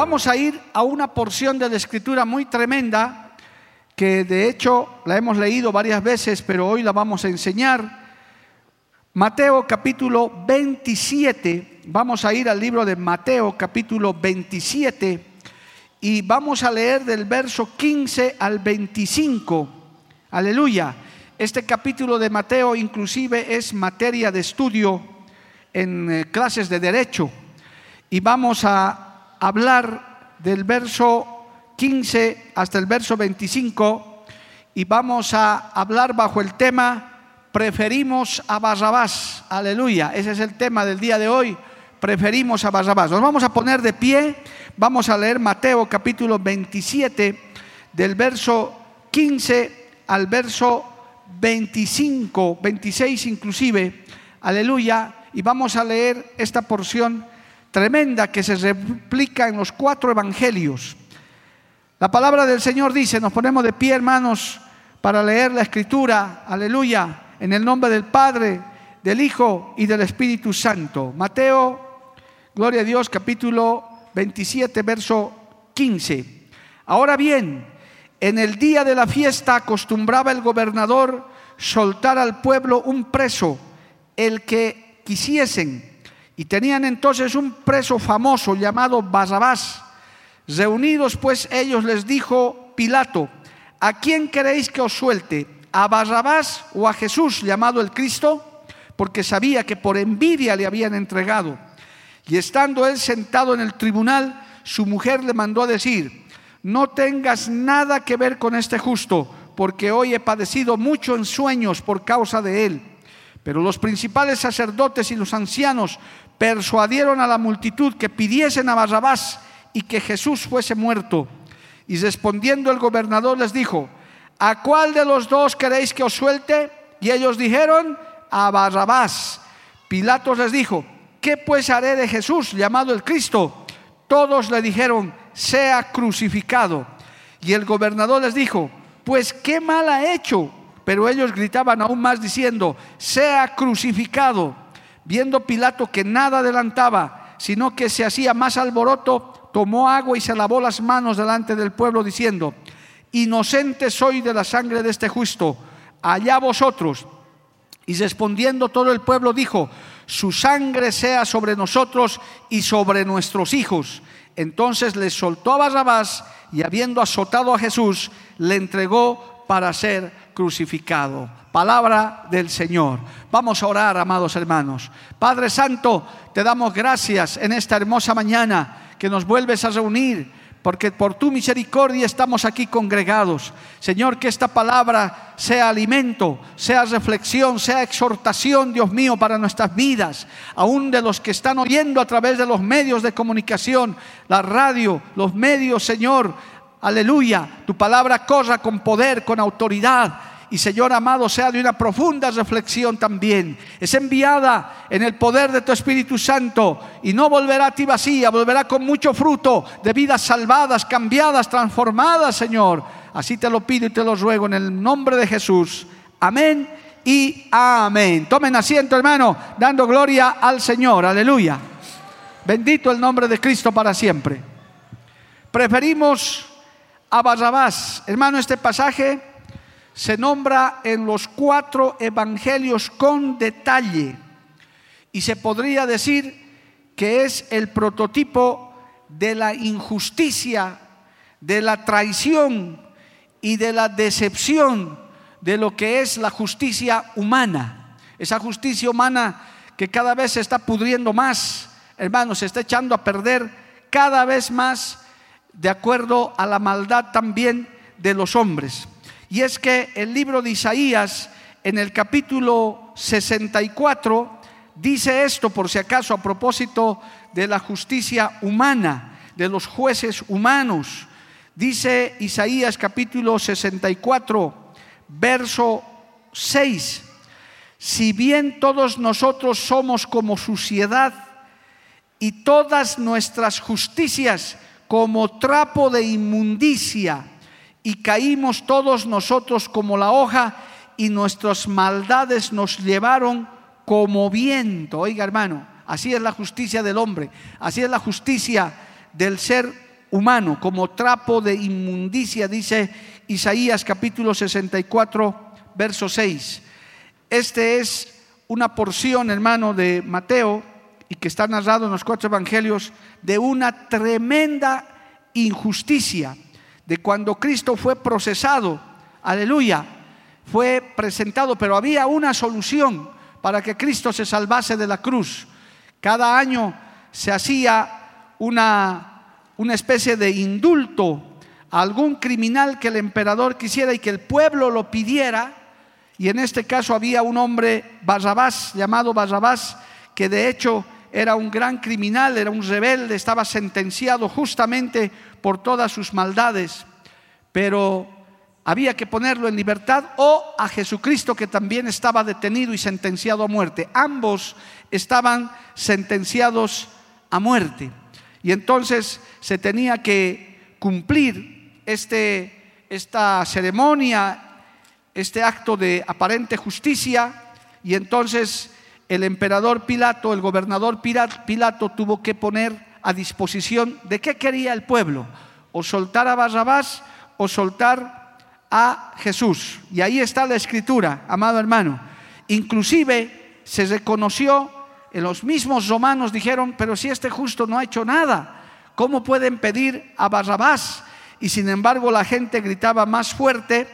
Vamos a ir a una porción de la escritura muy tremenda que de hecho la hemos leído varias veces, pero hoy la vamos a enseñar. Mateo capítulo 27, vamos a ir al libro de Mateo capítulo 27 y vamos a leer del verso 15 al 25. Aleluya. Este capítulo de Mateo inclusive es materia de estudio en eh, clases de derecho y vamos a hablar del verso 15 hasta el verso 25 y vamos a hablar bajo el tema preferimos a Barrabás. Aleluya, ese es el tema del día de hoy. Preferimos a Barrabás. Nos vamos a poner de pie, vamos a leer Mateo capítulo 27 del verso 15 al verso 25, 26 inclusive. Aleluya, y vamos a leer esta porción tremenda que se replica en los cuatro evangelios. La palabra del Señor dice, nos ponemos de pie hermanos para leer la escritura, aleluya, en el nombre del Padre, del Hijo y del Espíritu Santo. Mateo, gloria a Dios, capítulo 27, verso 15. Ahora bien, en el día de la fiesta acostumbraba el gobernador soltar al pueblo un preso, el que quisiesen y tenían entonces un preso famoso llamado Barrabás. Reunidos pues ellos les dijo Pilato, ¿a quién queréis que os suelte? ¿A Barrabás o a Jesús llamado el Cristo? Porque sabía que por envidia le habían entregado. Y estando él sentado en el tribunal, su mujer le mandó a decir, no tengas nada que ver con este justo, porque hoy he padecido mucho en sueños por causa de él. Pero los principales sacerdotes y los ancianos persuadieron a la multitud que pidiesen a Barrabás y que Jesús fuese muerto. Y respondiendo el gobernador les dijo, ¿a cuál de los dos queréis que os suelte? Y ellos dijeron, a Barrabás. Pilatos les dijo, ¿qué pues haré de Jesús llamado el Cristo? Todos le dijeron, sea crucificado. Y el gobernador les dijo, pues qué mal ha hecho. Pero ellos gritaban aún más diciendo, sea crucificado. Viendo Pilato que nada adelantaba, sino que se hacía más alboroto, tomó agua y se lavó las manos delante del pueblo diciendo, inocente soy de la sangre de este justo, allá vosotros. Y respondiendo todo el pueblo dijo, su sangre sea sobre nosotros y sobre nuestros hijos. Entonces le soltó a Barrabás y habiendo azotado a Jesús, le entregó para ser crucificado. Palabra del Señor. Vamos a orar, amados hermanos. Padre Santo, te damos gracias en esta hermosa mañana que nos vuelves a reunir porque por tu misericordia estamos aquí congregados. Señor, que esta palabra sea alimento, sea reflexión, sea exhortación, Dios mío, para nuestras vidas, aún de los que están oyendo a través de los medios de comunicación, la radio, los medios, Señor. Aleluya, tu palabra corra con poder, con autoridad y Señor amado sea de una profunda reflexión también. Es enviada en el poder de tu Espíritu Santo y no volverá a ti vacía, volverá con mucho fruto de vidas salvadas, cambiadas, transformadas, Señor. Así te lo pido y te lo ruego en el nombre de Jesús. Amén y amén. Tomen asiento, hermano, dando gloria al Señor. Aleluya. Bendito el nombre de Cristo para siempre. Preferimos a Barrabás. Hermano, este pasaje se nombra en los cuatro evangelios con detalle y se podría decir que es el prototipo de la injusticia, de la traición y de la decepción de lo que es la justicia humana. Esa justicia humana que cada vez se está pudriendo más, hermanos, se está echando a perder cada vez más de acuerdo a la maldad también de los hombres. Y es que el libro de Isaías, en el capítulo 64, dice esto, por si acaso, a propósito de la justicia humana, de los jueces humanos. Dice Isaías capítulo 64, verso 6. Si bien todos nosotros somos como suciedad y todas nuestras justicias como trapo de inmundicia, y caímos todos nosotros como la hoja, y nuestras maldades nos llevaron como viento. Oiga, hermano, así es la justicia del hombre, así es la justicia del ser humano, como trapo de inmundicia, dice Isaías capítulo 64, verso 6. Este es una porción, hermano, de Mateo, y que está narrado en los cuatro evangelios, de una tremenda injusticia, de cuando Cristo fue procesado, aleluya, fue presentado, pero había una solución para que Cristo se salvase de la cruz. Cada año se hacía una, una especie de indulto a algún criminal que el emperador quisiera y que el pueblo lo pidiera. Y en este caso había un hombre, Barrabás, llamado Barrabás, que de hecho era un gran criminal, era un rebelde, estaba sentenciado justamente por todas sus maldades, pero había que ponerlo en libertad o a Jesucristo que también estaba detenido y sentenciado a muerte. Ambos estaban sentenciados a muerte. Y entonces se tenía que cumplir este, esta ceremonia este acto de aparente justicia y entonces el emperador Pilato, el gobernador Pilato tuvo que poner a disposición de qué quería el pueblo, o soltar a Barrabás o soltar a Jesús. Y ahí está la escritura, amado hermano. Inclusive se reconoció, en los mismos romanos dijeron, pero si este justo no ha hecho nada, ¿cómo pueden pedir a Barrabás? Y sin embargo la gente gritaba más fuerte,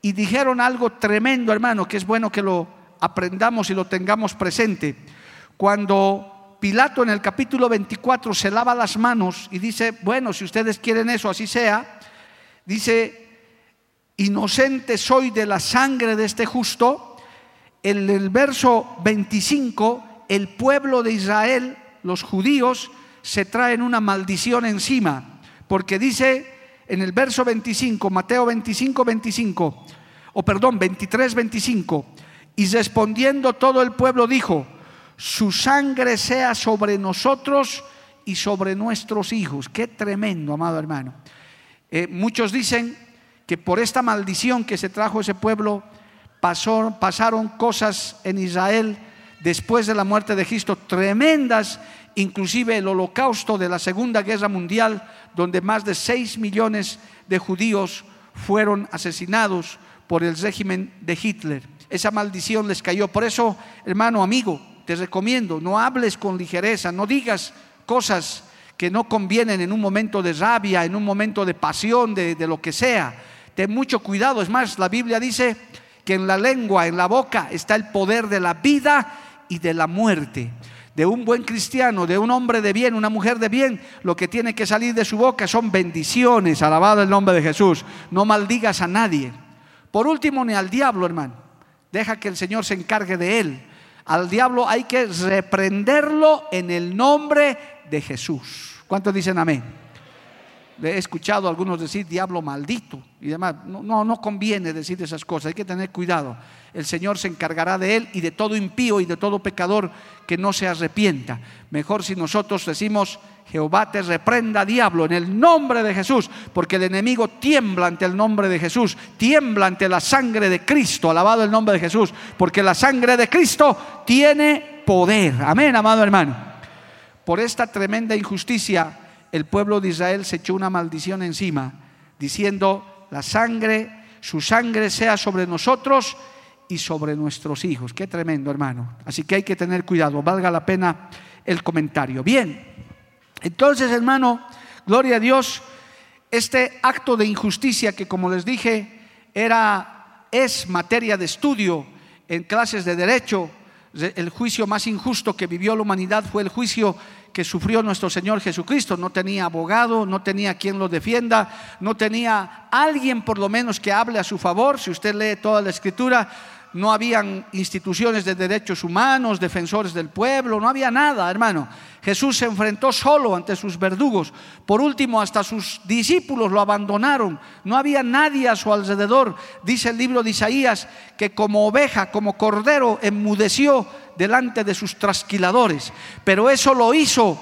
y dijeron algo tremendo, hermano, que es bueno que lo aprendamos y lo tengamos presente. Cuando Pilato en el capítulo 24 se lava las manos y dice, bueno, si ustedes quieren eso, así sea, dice, inocente soy de la sangre de este justo, en el verso 25, el pueblo de Israel, los judíos, se traen una maldición encima, porque dice en el verso 25, Mateo 25, 25, o perdón, 23, 25, y respondiendo todo el pueblo dijo, su sangre sea sobre nosotros y sobre nuestros hijos. Qué tremendo, amado hermano. Eh, muchos dicen que por esta maldición que se trajo ese pueblo, pasaron cosas en Israel después de la muerte de Cristo tremendas, inclusive el holocausto de la Segunda Guerra Mundial, donde más de 6 millones de judíos fueron asesinados por el régimen de Hitler. Esa maldición les cayó. Por eso, hermano, amigo, te recomiendo, no hables con ligereza, no digas cosas que no convienen en un momento de rabia, en un momento de pasión, de, de lo que sea. Ten mucho cuidado. Es más, la Biblia dice que en la lengua, en la boca, está el poder de la vida y de la muerte de un buen cristiano, de un hombre de bien, una mujer de bien, lo que tiene que salir de su boca son bendiciones, alabado el nombre de Jesús. No maldigas a nadie. Por último, ni al diablo, hermano. Deja que el Señor se encargue de él. Al diablo hay que reprenderlo en el nombre de Jesús. ¿Cuántos dicen amén? He escuchado a algunos decir diablo maldito y demás. No, no, conviene decir esas cosas, hay que tener cuidado. El Señor se encargará de él y de todo impío y de todo pecador que no se arrepienta. Mejor si nosotros decimos, Jehová te reprenda, diablo, en el nombre de Jesús, porque el enemigo tiembla ante el nombre de Jesús, tiembla ante la sangre de Cristo, alabado el nombre de Jesús, porque la sangre de Cristo tiene poder. Amén, amado hermano. Por esta tremenda injusticia el pueblo de Israel se echó una maldición encima, diciendo, la sangre, su sangre sea sobre nosotros y sobre nuestros hijos. Qué tremendo, hermano. Así que hay que tener cuidado, valga la pena el comentario. Bien, entonces, hermano, gloria a Dios, este acto de injusticia que, como les dije, era, es materia de estudio en clases de derecho, el juicio más injusto que vivió la humanidad fue el juicio que sufrió nuestro Señor Jesucristo. No tenía abogado, no tenía quien lo defienda, no tenía alguien por lo menos que hable a su favor. Si usted lee toda la escritura, no habían instituciones de derechos humanos, defensores del pueblo, no había nada, hermano. Jesús se enfrentó solo ante sus verdugos. Por último, hasta sus discípulos lo abandonaron. No había nadie a su alrededor. Dice el libro de Isaías que como oveja, como cordero, enmudeció delante de sus trasquiladores. Pero eso lo hizo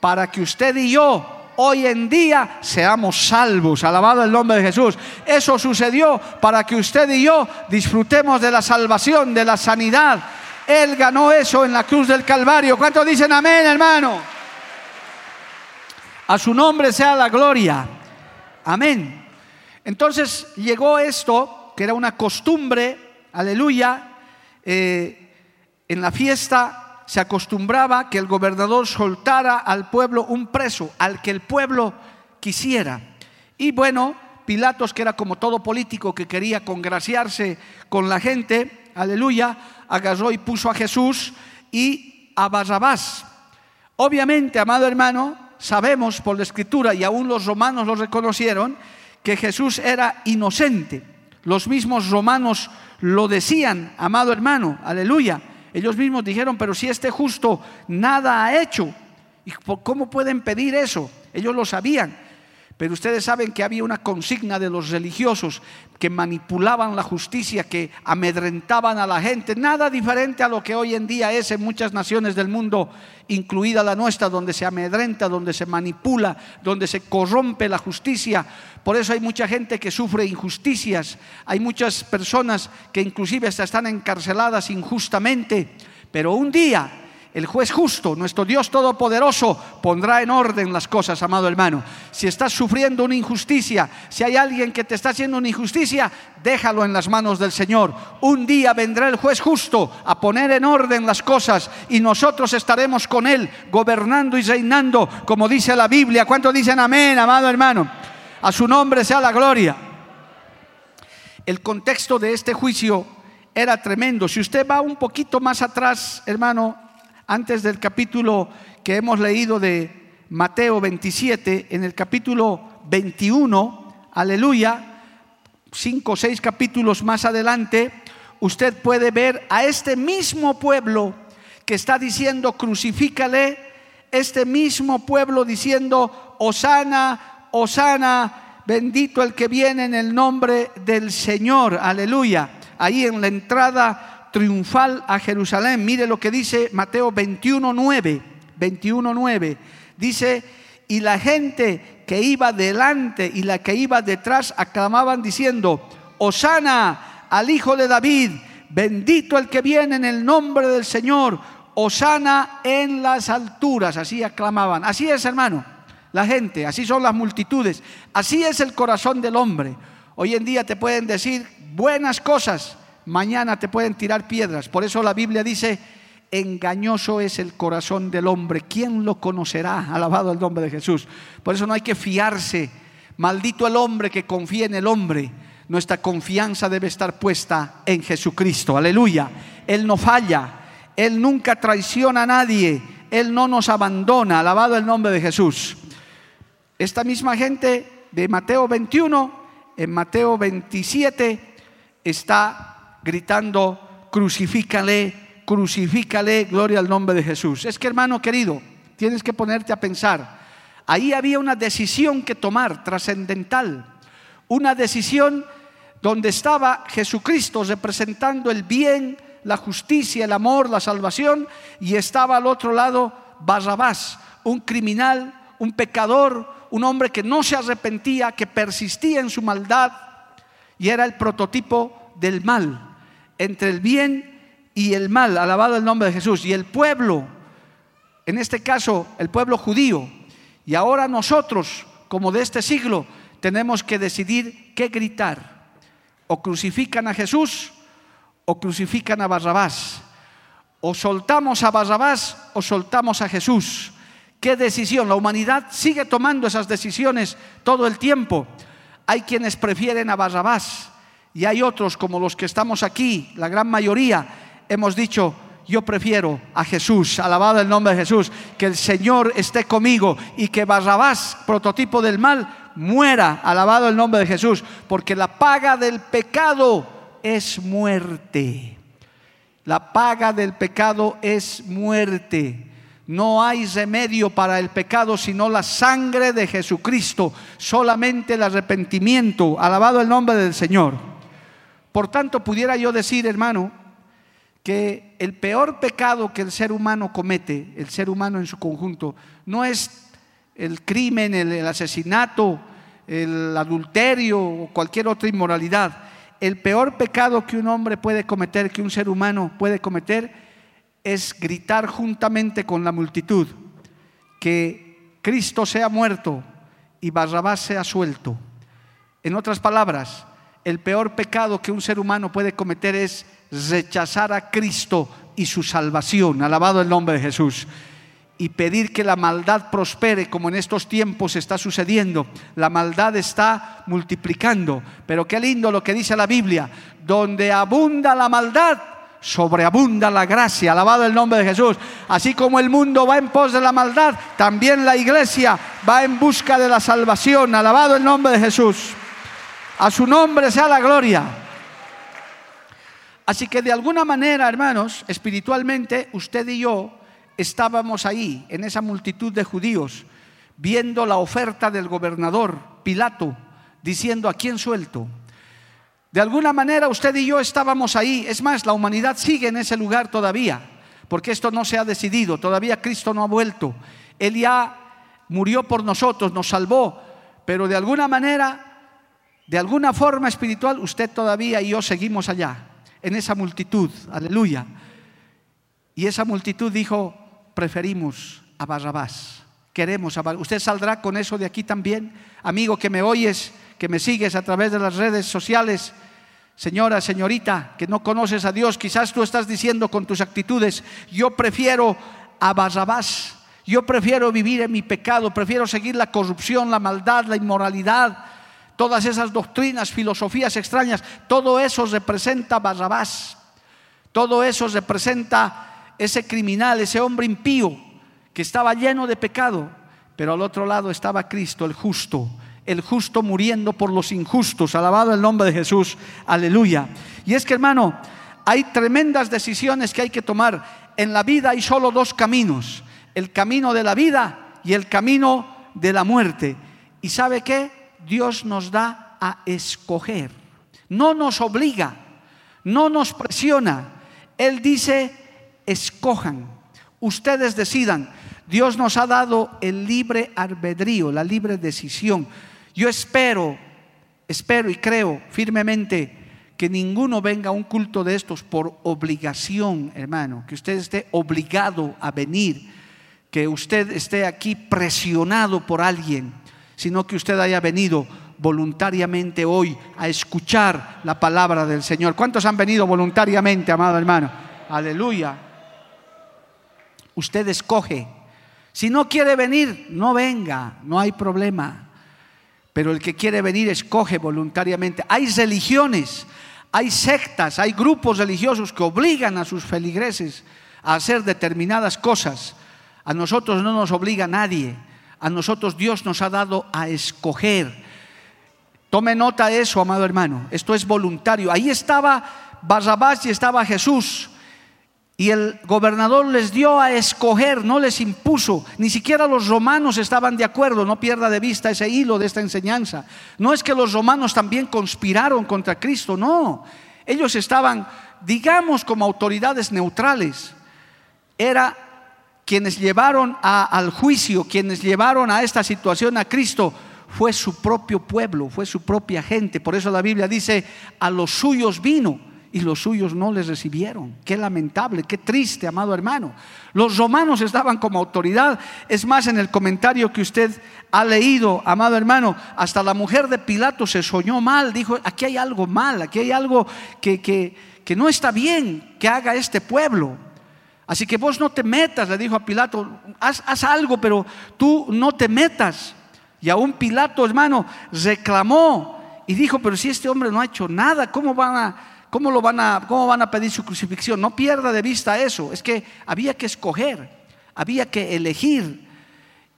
para que usted y yo hoy en día seamos salvos. Alabado el nombre de Jesús. Eso sucedió para que usted y yo disfrutemos de la salvación, de la sanidad. Él ganó eso en la cruz del Calvario. ¿Cuántos dicen amén, hermano? A su nombre sea la gloria. Amén. Entonces llegó esto, que era una costumbre, aleluya, eh, en la fiesta se acostumbraba que el gobernador soltara al pueblo un preso, al que el pueblo quisiera. Y bueno, Pilatos, que era como todo político que quería congraciarse con la gente, aleluya, agarró y puso a Jesús y a Barrabás. Obviamente, amado hermano, sabemos por la escritura, y aún los romanos lo reconocieron, que Jesús era inocente. Los mismos romanos lo decían, amado hermano, aleluya. Ellos mismos dijeron, pero si este justo nada ha hecho, ¿y cómo pueden pedir eso? Ellos lo sabían. Pero ustedes saben que había una consigna de los religiosos que manipulaban la justicia, que amedrentaban a la gente, nada diferente a lo que hoy en día es en muchas naciones del mundo, incluida la nuestra, donde se amedrenta, donde se manipula, donde se corrompe la justicia. Por eso hay mucha gente que sufre injusticias, hay muchas personas que inclusive hasta están encarceladas injustamente, pero un día el juez justo, nuestro Dios Todopoderoso, pondrá en orden las cosas, amado hermano. Si estás sufriendo una injusticia, si hay alguien que te está haciendo una injusticia, déjalo en las manos del Señor. Un día vendrá el juez justo a poner en orden las cosas y nosotros estaremos con Él, gobernando y reinando, como dice la Biblia. ¿Cuántos dicen amén, amado hermano? A su nombre sea la gloria. El contexto de este juicio era tremendo. Si usted va un poquito más atrás, hermano, antes del capítulo que hemos leído de Mateo 27, en el capítulo 21, aleluya, cinco o seis capítulos más adelante, usted puede ver a este mismo pueblo que está diciendo crucifícale, este mismo pueblo diciendo, Osana, Osana, bendito el que viene en el nombre del Señor, aleluya. Ahí en la entrada triunfal a Jerusalén. Mire lo que dice Mateo 21.9. 21.9. Dice, y la gente que iba delante y la que iba detrás aclamaban diciendo, Osana al Hijo de David, bendito el que viene en el nombre del Señor, Osana en las alturas. Así aclamaban. Así es, hermano, la gente, así son las multitudes, así es el corazón del hombre. Hoy en día te pueden decir buenas cosas, mañana te pueden tirar piedras. Por eso la Biblia dice, engañoso es el corazón del hombre. ¿Quién lo conocerá? Alabado el nombre de Jesús. Por eso no hay que fiarse. Maldito el hombre que confía en el hombre. Nuestra confianza debe estar puesta en Jesucristo. Aleluya. Él no falla. Él nunca traiciona a nadie. Él no nos abandona. Alabado el nombre de Jesús. Esta misma gente de Mateo 21, en Mateo 27, está gritando, crucifícale, crucifícale, gloria al nombre de Jesús. Es que hermano querido, tienes que ponerte a pensar, ahí había una decisión que tomar, trascendental, una decisión donde estaba Jesucristo representando el bien, la justicia, el amor, la salvación, y estaba al otro lado Barrabás, un criminal, un pecador, un hombre que no se arrepentía, que persistía en su maldad, y era el prototipo del mal entre el bien y el mal, alabado el nombre de Jesús, y el pueblo, en este caso el pueblo judío, y ahora nosotros, como de este siglo, tenemos que decidir qué gritar. O crucifican a Jesús o crucifican a Barrabás. O soltamos a Barrabás o soltamos a Jesús. ¿Qué decisión? La humanidad sigue tomando esas decisiones todo el tiempo. Hay quienes prefieren a Barrabás y hay otros como los que estamos aquí, la gran mayoría, hemos dicho, yo prefiero a Jesús, alabado el nombre de Jesús, que el Señor esté conmigo y que Barrabás, prototipo del mal, muera, alabado el nombre de Jesús, porque la paga del pecado es muerte. La paga del pecado es muerte. No hay remedio para el pecado sino la sangre de Jesucristo, solamente el arrepentimiento. Alabado el nombre del Señor. Por tanto, pudiera yo decir, hermano, que el peor pecado que el ser humano comete, el ser humano en su conjunto, no es el crimen, el, asesinato, el adulterio o cualquier otra inmoralidad. El peor pecado que un hombre puede cometer, que un ser humano puede cometer, es gritar juntamente con la multitud que Cristo sea muerto y Barrabás sea suelto. En otras palabras, el peor pecado que un ser humano puede cometer es rechazar a Cristo y su salvación. Alabado el nombre de Jesús. Y pedir que la maldad prospere como en estos tiempos está sucediendo. La maldad está multiplicando. Pero qué lindo lo que dice la Biblia. Donde abunda la maldad, sobreabunda la gracia. Alabado el nombre de Jesús. Así como el mundo va en pos de la maldad, también la iglesia va en busca de la salvación. Alabado el nombre de Jesús. A su nombre sea la gloria. Así que de alguna manera, hermanos, espiritualmente, usted y yo estábamos ahí, en esa multitud de judíos, viendo la oferta del gobernador Pilato, diciendo, ¿a quién suelto? De alguna manera usted y yo estábamos ahí. Es más, la humanidad sigue en ese lugar todavía, porque esto no se ha decidido. Todavía Cristo no ha vuelto. Él ya murió por nosotros, nos salvó, pero de alguna manera, de alguna forma espiritual, usted todavía y yo seguimos allá en esa multitud, aleluya. Y esa multitud dijo, preferimos a Barrabás, queremos a Barrabás. ¿Usted saldrá con eso de aquí también? Amigo que me oyes, que me sigues a través de las redes sociales, señora, señorita, que no conoces a Dios, quizás tú estás diciendo con tus actitudes, yo prefiero a Barrabás, yo prefiero vivir en mi pecado, prefiero seguir la corrupción, la maldad, la inmoralidad, todas esas doctrinas, filosofías extrañas, todo eso representa Barrabás. Todo eso representa ese criminal, ese hombre impío que estaba lleno de pecado, pero al otro lado estaba Cristo, el justo, el justo muriendo por los injustos. Alabado el nombre de Jesús. Aleluya. Y es que, hermano, hay tremendas decisiones que hay que tomar. En la vida hay solo dos caminos, el camino de la vida y el camino de la muerte. ¿Y sabe qué? Dios nos da a escoger. No nos obliga, no nos presiona. Él dice, escojan, ustedes decidan. Dios nos ha dado el libre albedrío, la libre decisión. Yo espero, espero y creo firmemente que ninguno venga a un culto de estos por obligación, hermano, que usted esté obligado a venir, que usted esté aquí presionado por alguien sino que usted haya venido voluntariamente hoy a escuchar la palabra del Señor. ¿Cuántos han venido voluntariamente, amado hermano? Aleluya. Usted escoge. Si no quiere venir, no venga, no hay problema. Pero el que quiere venir escoge voluntariamente. Hay religiones, hay sectas, hay grupos religiosos que obligan a sus feligreses a hacer determinadas cosas. A nosotros no nos obliga nadie a nosotros Dios nos ha dado a escoger. Tome nota de eso, amado hermano. Esto es voluntario. Ahí estaba Barrabás y estaba Jesús. Y el gobernador les dio a escoger, no les impuso. Ni siquiera los romanos estaban de acuerdo. No pierda de vista ese hilo de esta enseñanza. No es que los romanos también conspiraron contra Cristo, no. Ellos estaban, digamos, como autoridades neutrales. Era quienes llevaron al juicio, quienes llevaron a esta situación a Cristo, fue su propio pueblo, fue su propia gente. Por eso la Biblia dice, a los suyos vino y los suyos no les recibieron. Qué lamentable, qué triste, amado hermano. Los romanos estaban como autoridad. Es más, en el comentario que usted ha leído, amado hermano, hasta la mujer de Pilato se soñó mal, dijo, aquí hay algo mal, aquí hay algo que, que, que no está bien que haga este pueblo. Así que vos no te metas, le dijo a Pilato, haz, algo, pero tú no te metas. Y aún Pilato, hermano, reclamó y dijo, pero si este hombre no ha hecho nada, ¿cómo van a, ¿Cómo, lo van a, ¿Cómo van a pedir su crucifixión? No pierda de vista eso. Es que había que escoger, había que elegir.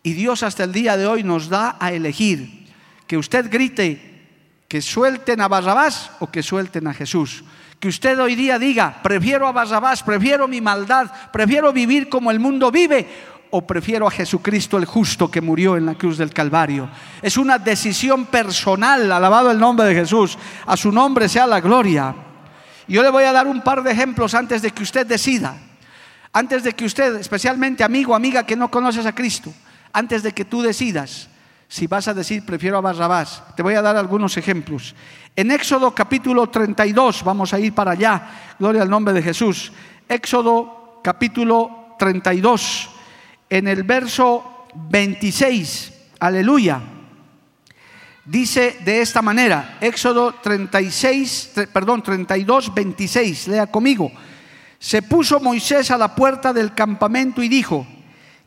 Y Dios hasta el día de hoy nos da a elegir. Que usted grite que suelten a Barrabás o que suelten a Jesús. Que usted hoy día diga, prefiero a Barrabás, prefiero mi maldad, prefiero vivir como el mundo vive o prefiero a Jesucristo el justo que murió en la cruz del Calvario. Es una decisión personal, alabado el nombre de Jesús. A su nombre sea la gloria. Yo le voy a dar un par de ejemplos antes de que usted decida. Antes de que usted, especialmente amigo, amiga que no conoces a Cristo, antes de que tú decidas si vas a decir prefiero a Barrabás, te voy a dar algunos ejemplos. En Éxodo capítulo 32, vamos a ir para allá, gloria al nombre de Jesús. Éxodo capítulo 32, en el verso 26, aleluya. Dice de esta manera, Éxodo 36, perdón, 32, 26, lea conmigo. Se puso Moisés a la puerta del campamento y dijo,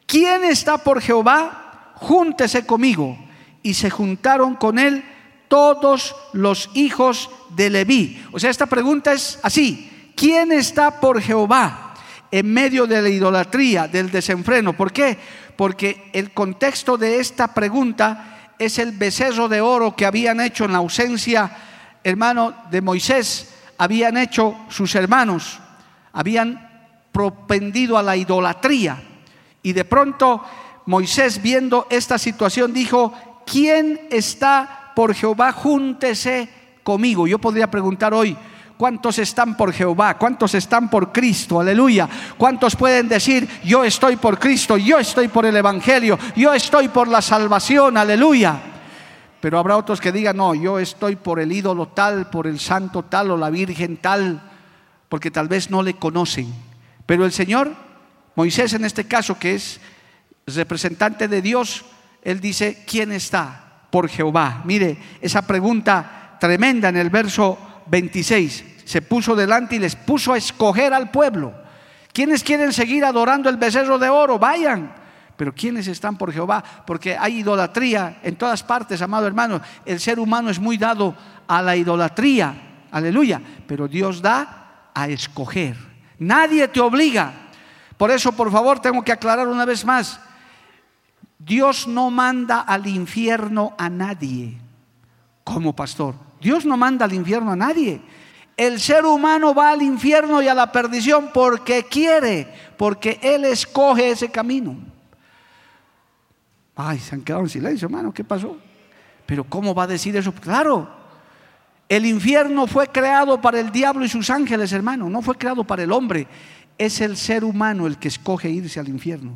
¿quién está por Jehová? Júntese conmigo. Y se juntaron con él todos los hijos de Leví. O sea, esta pregunta es así, ¿quién está por Jehová en medio de la idolatría, del desenfreno? ¿Por qué? Porque el contexto de esta pregunta es el becerro de oro que habían hecho en la ausencia, hermano, de Moisés, habían hecho sus hermanos, habían propendido a la idolatría. Y de pronto Moisés, viendo esta situación, dijo, ¿quién está por Jehová? Júntese conmigo. Yo podría preguntar hoy, ¿Cuántos están por Jehová? ¿Cuántos están por Cristo? Aleluya. ¿Cuántos pueden decir, yo estoy por Cristo, yo estoy por el Evangelio, yo estoy por la salvación? Aleluya. Pero habrá otros que digan, no, yo estoy por el ídolo tal, por el santo tal o la virgen tal, porque tal vez no le conocen. Pero el Señor, Moisés en este caso, que es representante de Dios, él dice, ¿quién está por Jehová? Mire, esa pregunta tremenda en el verso 26, se puso delante y les puso a escoger al pueblo. ¿Quiénes quieren seguir adorando el becerro de oro? Vayan. Pero ¿quiénes están por Jehová? Porque hay idolatría en todas partes, amado hermano. El ser humano es muy dado a la idolatría. Aleluya. Pero Dios da a escoger. Nadie te obliga. Por eso, por favor, tengo que aclarar una vez más. Dios no manda al infierno a nadie como pastor. Dios no manda al infierno a nadie. El ser humano va al infierno y a la perdición porque quiere, porque Él escoge ese camino. Ay, se han quedado en silencio, hermano, ¿qué pasó? Pero ¿cómo va a decir eso? Claro, el infierno fue creado para el diablo y sus ángeles, hermano, no fue creado para el hombre. Es el ser humano el que escoge irse al infierno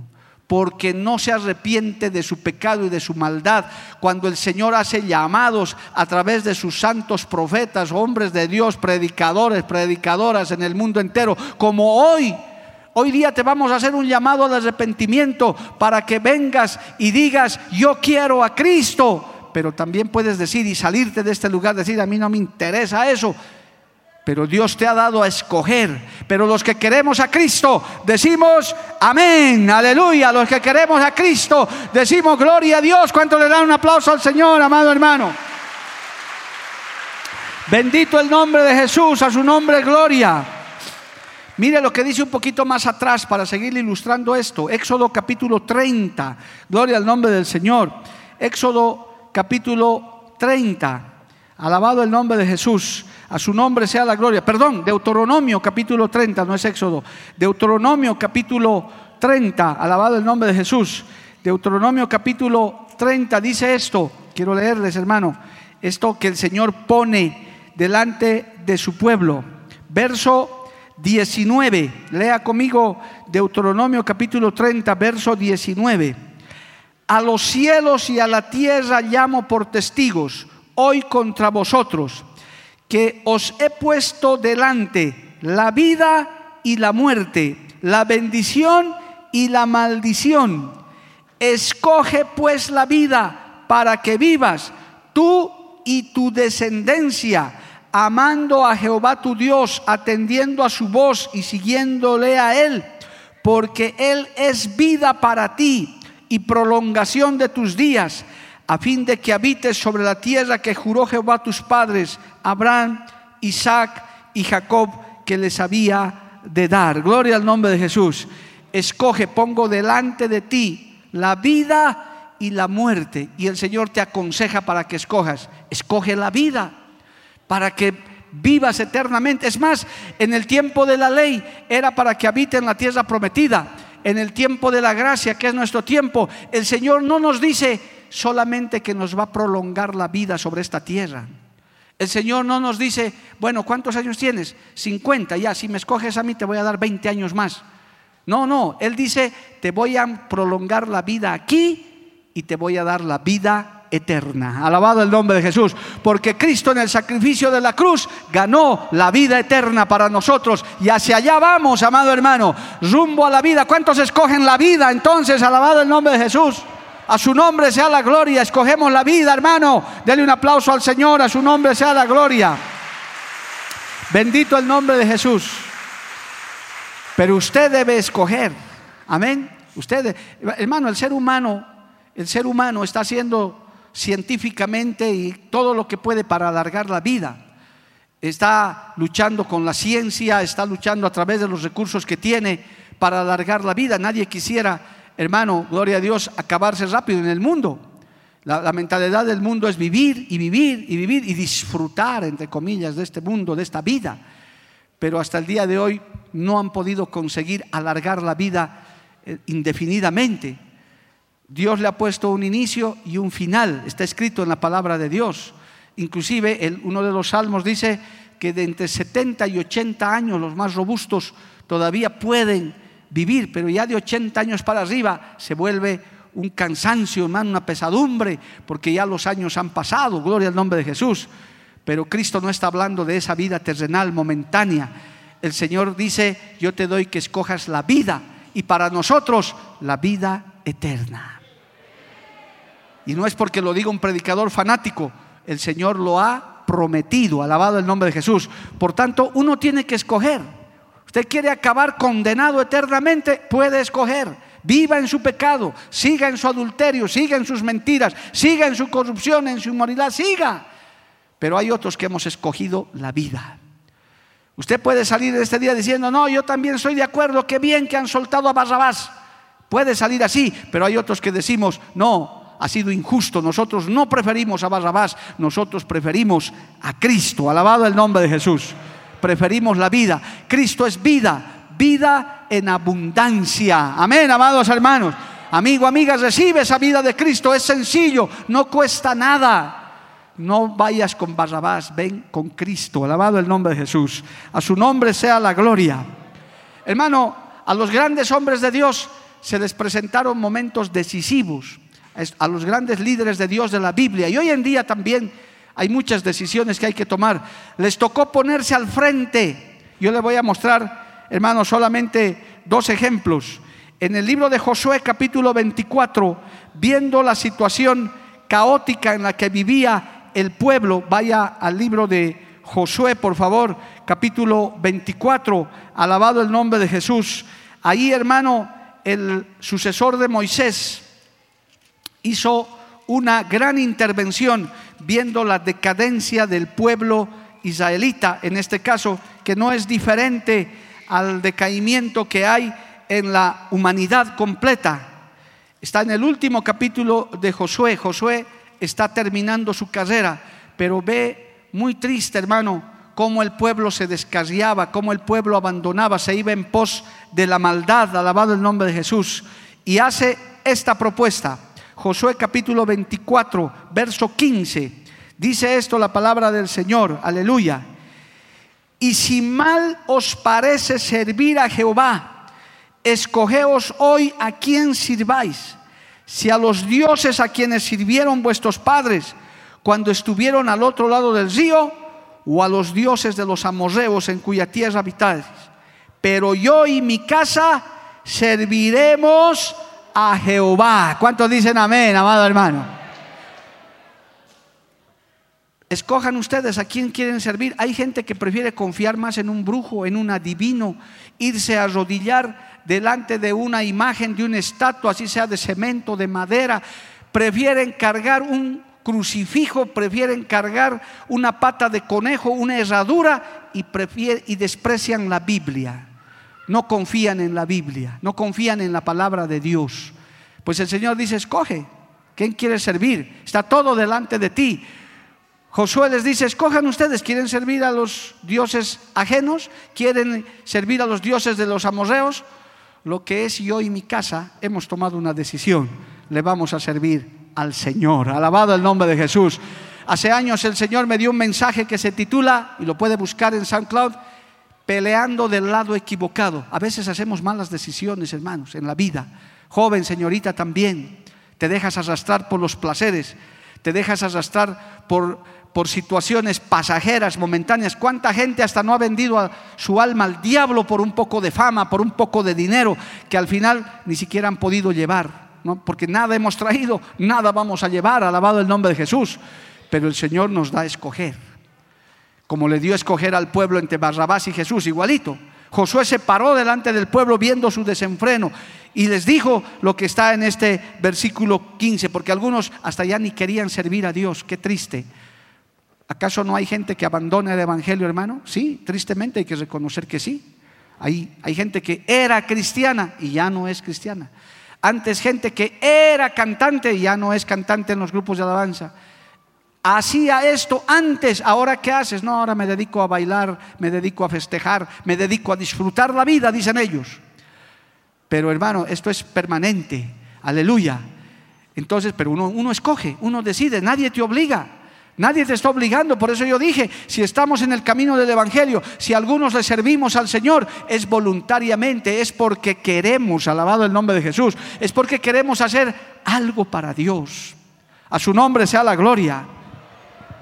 porque no se arrepiente de su pecado y de su maldad. Cuando el Señor hace llamados a través de sus santos profetas, hombres de Dios, predicadores, predicadoras en el mundo entero, como hoy. Hoy día te vamos a hacer un llamado al arrepentimiento para que vengas y digas, yo quiero a Cristo. Pero también puedes decir y salirte de este lugar, decir, a mí no me interesa eso pero Dios te ha dado a escoger. Pero los que queremos a Cristo decimos amén, aleluya. Los que queremos a Cristo decimos gloria a Dios. ¿Cuánto le dan un aplauso al Señor, amado hermano? Bendito el nombre de Jesús, a su nombre gloria. Mire lo que dice un poquito más atrás para seguir ilustrando esto. Éxodo capítulo 30. Gloria al nombre del Señor. Éxodo capítulo 30. Alabado el nombre de Jesús. A su nombre sea la gloria. Perdón, Deuteronomio capítulo 30, no es Éxodo. Deuteronomio capítulo 30, alabado el nombre de Jesús. Deuteronomio capítulo 30 dice esto. Quiero leerles, hermano, esto que el Señor pone delante de su pueblo. Verso 19. Lea conmigo Deuteronomio capítulo 30, verso 19. A los cielos y a la tierra llamo por testigos hoy contra vosotros que os he puesto delante la vida y la muerte, la bendición y la maldición. Escoge pues la vida para que vivas tú y tu descendencia, amando a Jehová tu Dios, atendiendo a su voz y siguiéndole a Él, porque Él es vida para ti y prolongación de tus días a fin de que habites sobre la tierra que juró Jehová a tus padres, Abraham, Isaac y Jacob que les había de dar. Gloria al nombre de Jesús. Escoge, pongo delante de ti la vida y la muerte. Y el Señor te aconseja para que escojas. Escoge la vida para que vivas eternamente. Es más, en el tiempo de la ley era para que habite en la tierra prometida. En el tiempo de la gracia, que es nuestro tiempo, el Señor no nos dice solamente que nos va a prolongar la vida sobre esta tierra. El Señor no nos dice, bueno, ¿cuántos años tienes? 50, ya, si me escoges a mí te voy a dar 20 años más. No, no, Él dice, te voy a prolongar la vida aquí y te voy a dar la vida eterna. Alabado el nombre de Jesús, porque Cristo en el sacrificio de la cruz ganó la vida eterna para nosotros y hacia allá vamos, amado hermano, rumbo a la vida. ¿Cuántos escogen la vida entonces? Alabado el nombre de Jesús. A su nombre sea la gloria. Escogemos la vida, hermano. Dele un aplauso al Señor. A su nombre sea la gloria. Bendito el nombre de Jesús. Pero usted debe escoger. Amén. Usted, hermano, el ser humano, el ser humano está haciendo científicamente y todo lo que puede para alargar la vida. Está luchando con la ciencia, está luchando a través de los recursos que tiene para alargar la vida. Nadie quisiera hermano, gloria a Dios, acabarse rápido en el mundo. La, mentalidad del mundo es vivir y vivir y vivir y disfrutar, entre comillas, de este mundo, de esta vida. Pero hasta el día de hoy no han podido conseguir alargar la vida eh, indefinidamente. Dios le ha puesto un inicio y un final, está escrito en la palabra de Dios. Inclusive uno de los salmos dice que de entre 70 y 80 años los más robustos todavía pueden vivir, pero ya de 80 años para arriba se vuelve un cansancio, una pesadumbre, porque ya los años han pasado, gloria al nombre de Jesús. Pero Cristo no está hablando de esa vida terrenal momentánea. El Señor dice, yo te doy que escojas la vida y para nosotros la vida eterna. Y no es porque lo diga un predicador fanático, el Señor lo ha prometido, alabado el nombre de Jesús. Por tanto, uno tiene que escoger. Usted quiere acabar condenado eternamente, puede escoger. Viva en su pecado, siga en su adulterio, siga en sus mentiras, siga en su corrupción, en su inmoralidad, siga. Pero hay otros que hemos escogido la vida. Usted puede salir de este día diciendo, no, yo también estoy de acuerdo, qué bien que han soltado a Barrabás. Puede salir así, pero hay otros que decimos, no, ha sido injusto, nosotros no preferimos a Barrabás, nosotros preferimos a Cristo, alabado el nombre de Jesús preferimos la vida. Cristo es vida, vida en abundancia. Amén, amados hermanos. Amigo, amiga, recibe esa vida de Cristo. Es sencillo, no cuesta nada. No vayas con Barrabás, ven con Cristo. Alabado el nombre de Jesús. A su nombre sea la gloria. Hermano, a los grandes hombres de Dios se les presentaron momentos decisivos. A los grandes líderes de Dios de la Biblia. Y hoy en día también hay muchas decisiones que hay que tomar. Les tocó ponerse al frente. Yo le voy a mostrar, hermano, solamente dos ejemplos. En el libro de Josué capítulo 24, viendo la situación caótica en la que vivía el pueblo, vaya al libro de Josué, por favor, capítulo 24, alabado el nombre de Jesús. Ahí, hermano, el sucesor de Moisés hizo una gran intervención viendo la decadencia del pueblo israelita, en este caso, que no es diferente al decaimiento que hay en la humanidad completa. Está en el último capítulo de Josué. Josué está terminando su carrera, pero ve muy triste, hermano, cómo el pueblo se descarriaba, cómo el pueblo abandonaba, se iba en pos de la maldad, alabado el nombre de Jesús, y hace esta propuesta. Josué capítulo 24, verso 15. Dice esto la palabra del Señor, aleluya. Y si mal os parece servir a Jehová, escogeos hoy a quien sirváis, si a los dioses a quienes sirvieron vuestros padres cuando estuvieron al otro lado del río, o a los dioses de los amorreos en cuya tierra habitáis. Pero yo y mi casa serviremos a Jehová. ¿Cuántos dicen amén, amado hermano? Escojan ustedes a quién quieren servir. Hay gente que prefiere confiar más en un brujo, en un adivino, irse a arrodillar delante de una imagen, de una estatua, así sea de cemento, de madera. Prefieren cargar un crucifijo, prefieren cargar una pata de conejo, una herradura y, y desprecian la Biblia. No confían en la Biblia, no confían en la palabra de Dios. Pues el Señor dice, escoge, ¿quién quiere servir? Está todo delante de ti. Josué les dice, escojan ustedes, ¿quieren servir a los dioses ajenos? ¿Quieren servir a los dioses de los amorreos? Lo que es yo y mi casa hemos tomado una decisión. Le vamos a servir al Señor. Alabado el nombre de Jesús. Hace años el Señor me dio un mensaje que se titula, y lo puede buscar en SoundCloud, peleando del lado equivocado. A veces hacemos malas decisiones, hermanos, en la vida. Joven, señorita, también. Te dejas arrastrar por los placeres, te dejas arrastrar por por situaciones pasajeras, momentáneas. ¿Cuánta gente hasta no ha vendido su alma al diablo por un poco de fama, por un poco de dinero, que al final ni siquiera han podido llevar? ¿no? Porque nada hemos traído, nada vamos a llevar, alabado el nombre de Jesús. Pero el Señor nos da a escoger, como le dio a escoger al pueblo entre Barrabás y Jesús, igualito. Josué se paró delante del pueblo viendo su desenfreno y les dijo lo que está en este versículo 15, porque algunos hasta ya ni querían servir a Dios, qué triste. ¿Acaso no hay gente que abandona el Evangelio, hermano? Sí, tristemente hay que reconocer que sí. Hay, hay gente que era cristiana y ya no es cristiana. Antes gente que era cantante y ya no es cantante en los grupos de alabanza. Hacía esto antes, ahora ¿qué haces? No, ahora me dedico a bailar, me dedico a festejar, me dedico a disfrutar la vida, dicen ellos. Pero hermano, esto es permanente, aleluya. Entonces, pero uno, uno escoge, uno decide, nadie te obliga. Nadie te está obligando, por eso yo dije, si estamos en el camino del Evangelio, si algunos le servimos al Señor, es voluntariamente, es porque queremos, alabado el nombre de Jesús, es porque queremos hacer algo para Dios. A su nombre sea la gloria.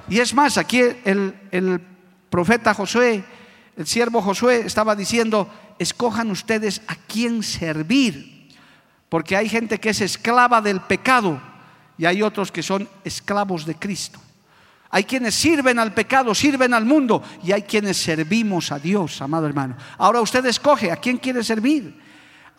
Y es más, aquí el, profeta Josué, el siervo Josué estaba diciendo, escojan ustedes a quién servir, porque hay gente que es esclava del pecado y hay otros que son esclavos de Cristo. Hay quienes sirven al pecado, sirven al mundo y hay quienes servimos a Dios, amado hermano. Ahora usted escoge a quién quiere servir.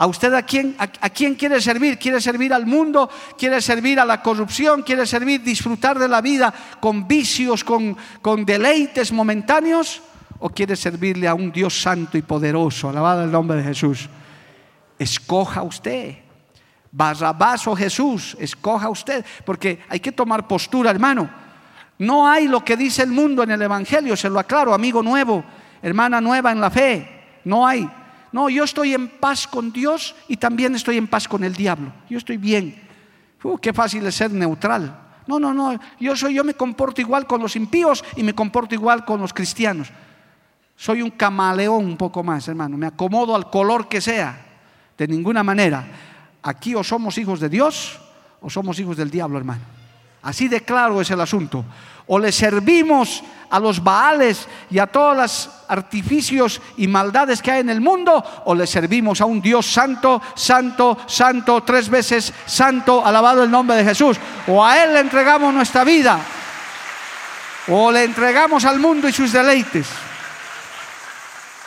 ¿A usted a quién, a, quién quiere servir? ¿Quiere servir al mundo? ¿Quiere servir a la corrupción? ¿Quiere servir disfrutar de la vida con vicios, con, con deleites momentáneos? ¿O quiere servirle a un Dios santo y poderoso? Alabado el nombre de Jesús. Escoja usted. Barrabás o Jesús, escoja usted. Porque hay que tomar postura, hermano. No hay lo que dice el mundo en el Evangelio, se lo aclaro, amigo nuevo, hermana nueva en la fe. No hay. No, yo estoy en paz con Dios y también estoy en paz con el diablo. Yo estoy bien. Uh, qué fácil es ser neutral. No, no, no. Yo soy, yo me comporto igual con los impíos y me comporto igual con los cristianos. Soy un camaleón un poco más, hermano. Me acomodo al color que sea. De ninguna manera. Aquí o somos hijos de Dios o somos hijos del diablo, hermano. Así de claro es el asunto. O le servimos a los baales y a todos los artificios y maldades que hay en el mundo, o le servimos a un Dios santo, santo, santo, tres veces santo, alabado el nombre de Jesús. O a Él le entregamos nuestra vida, o le entregamos al mundo y sus deleites.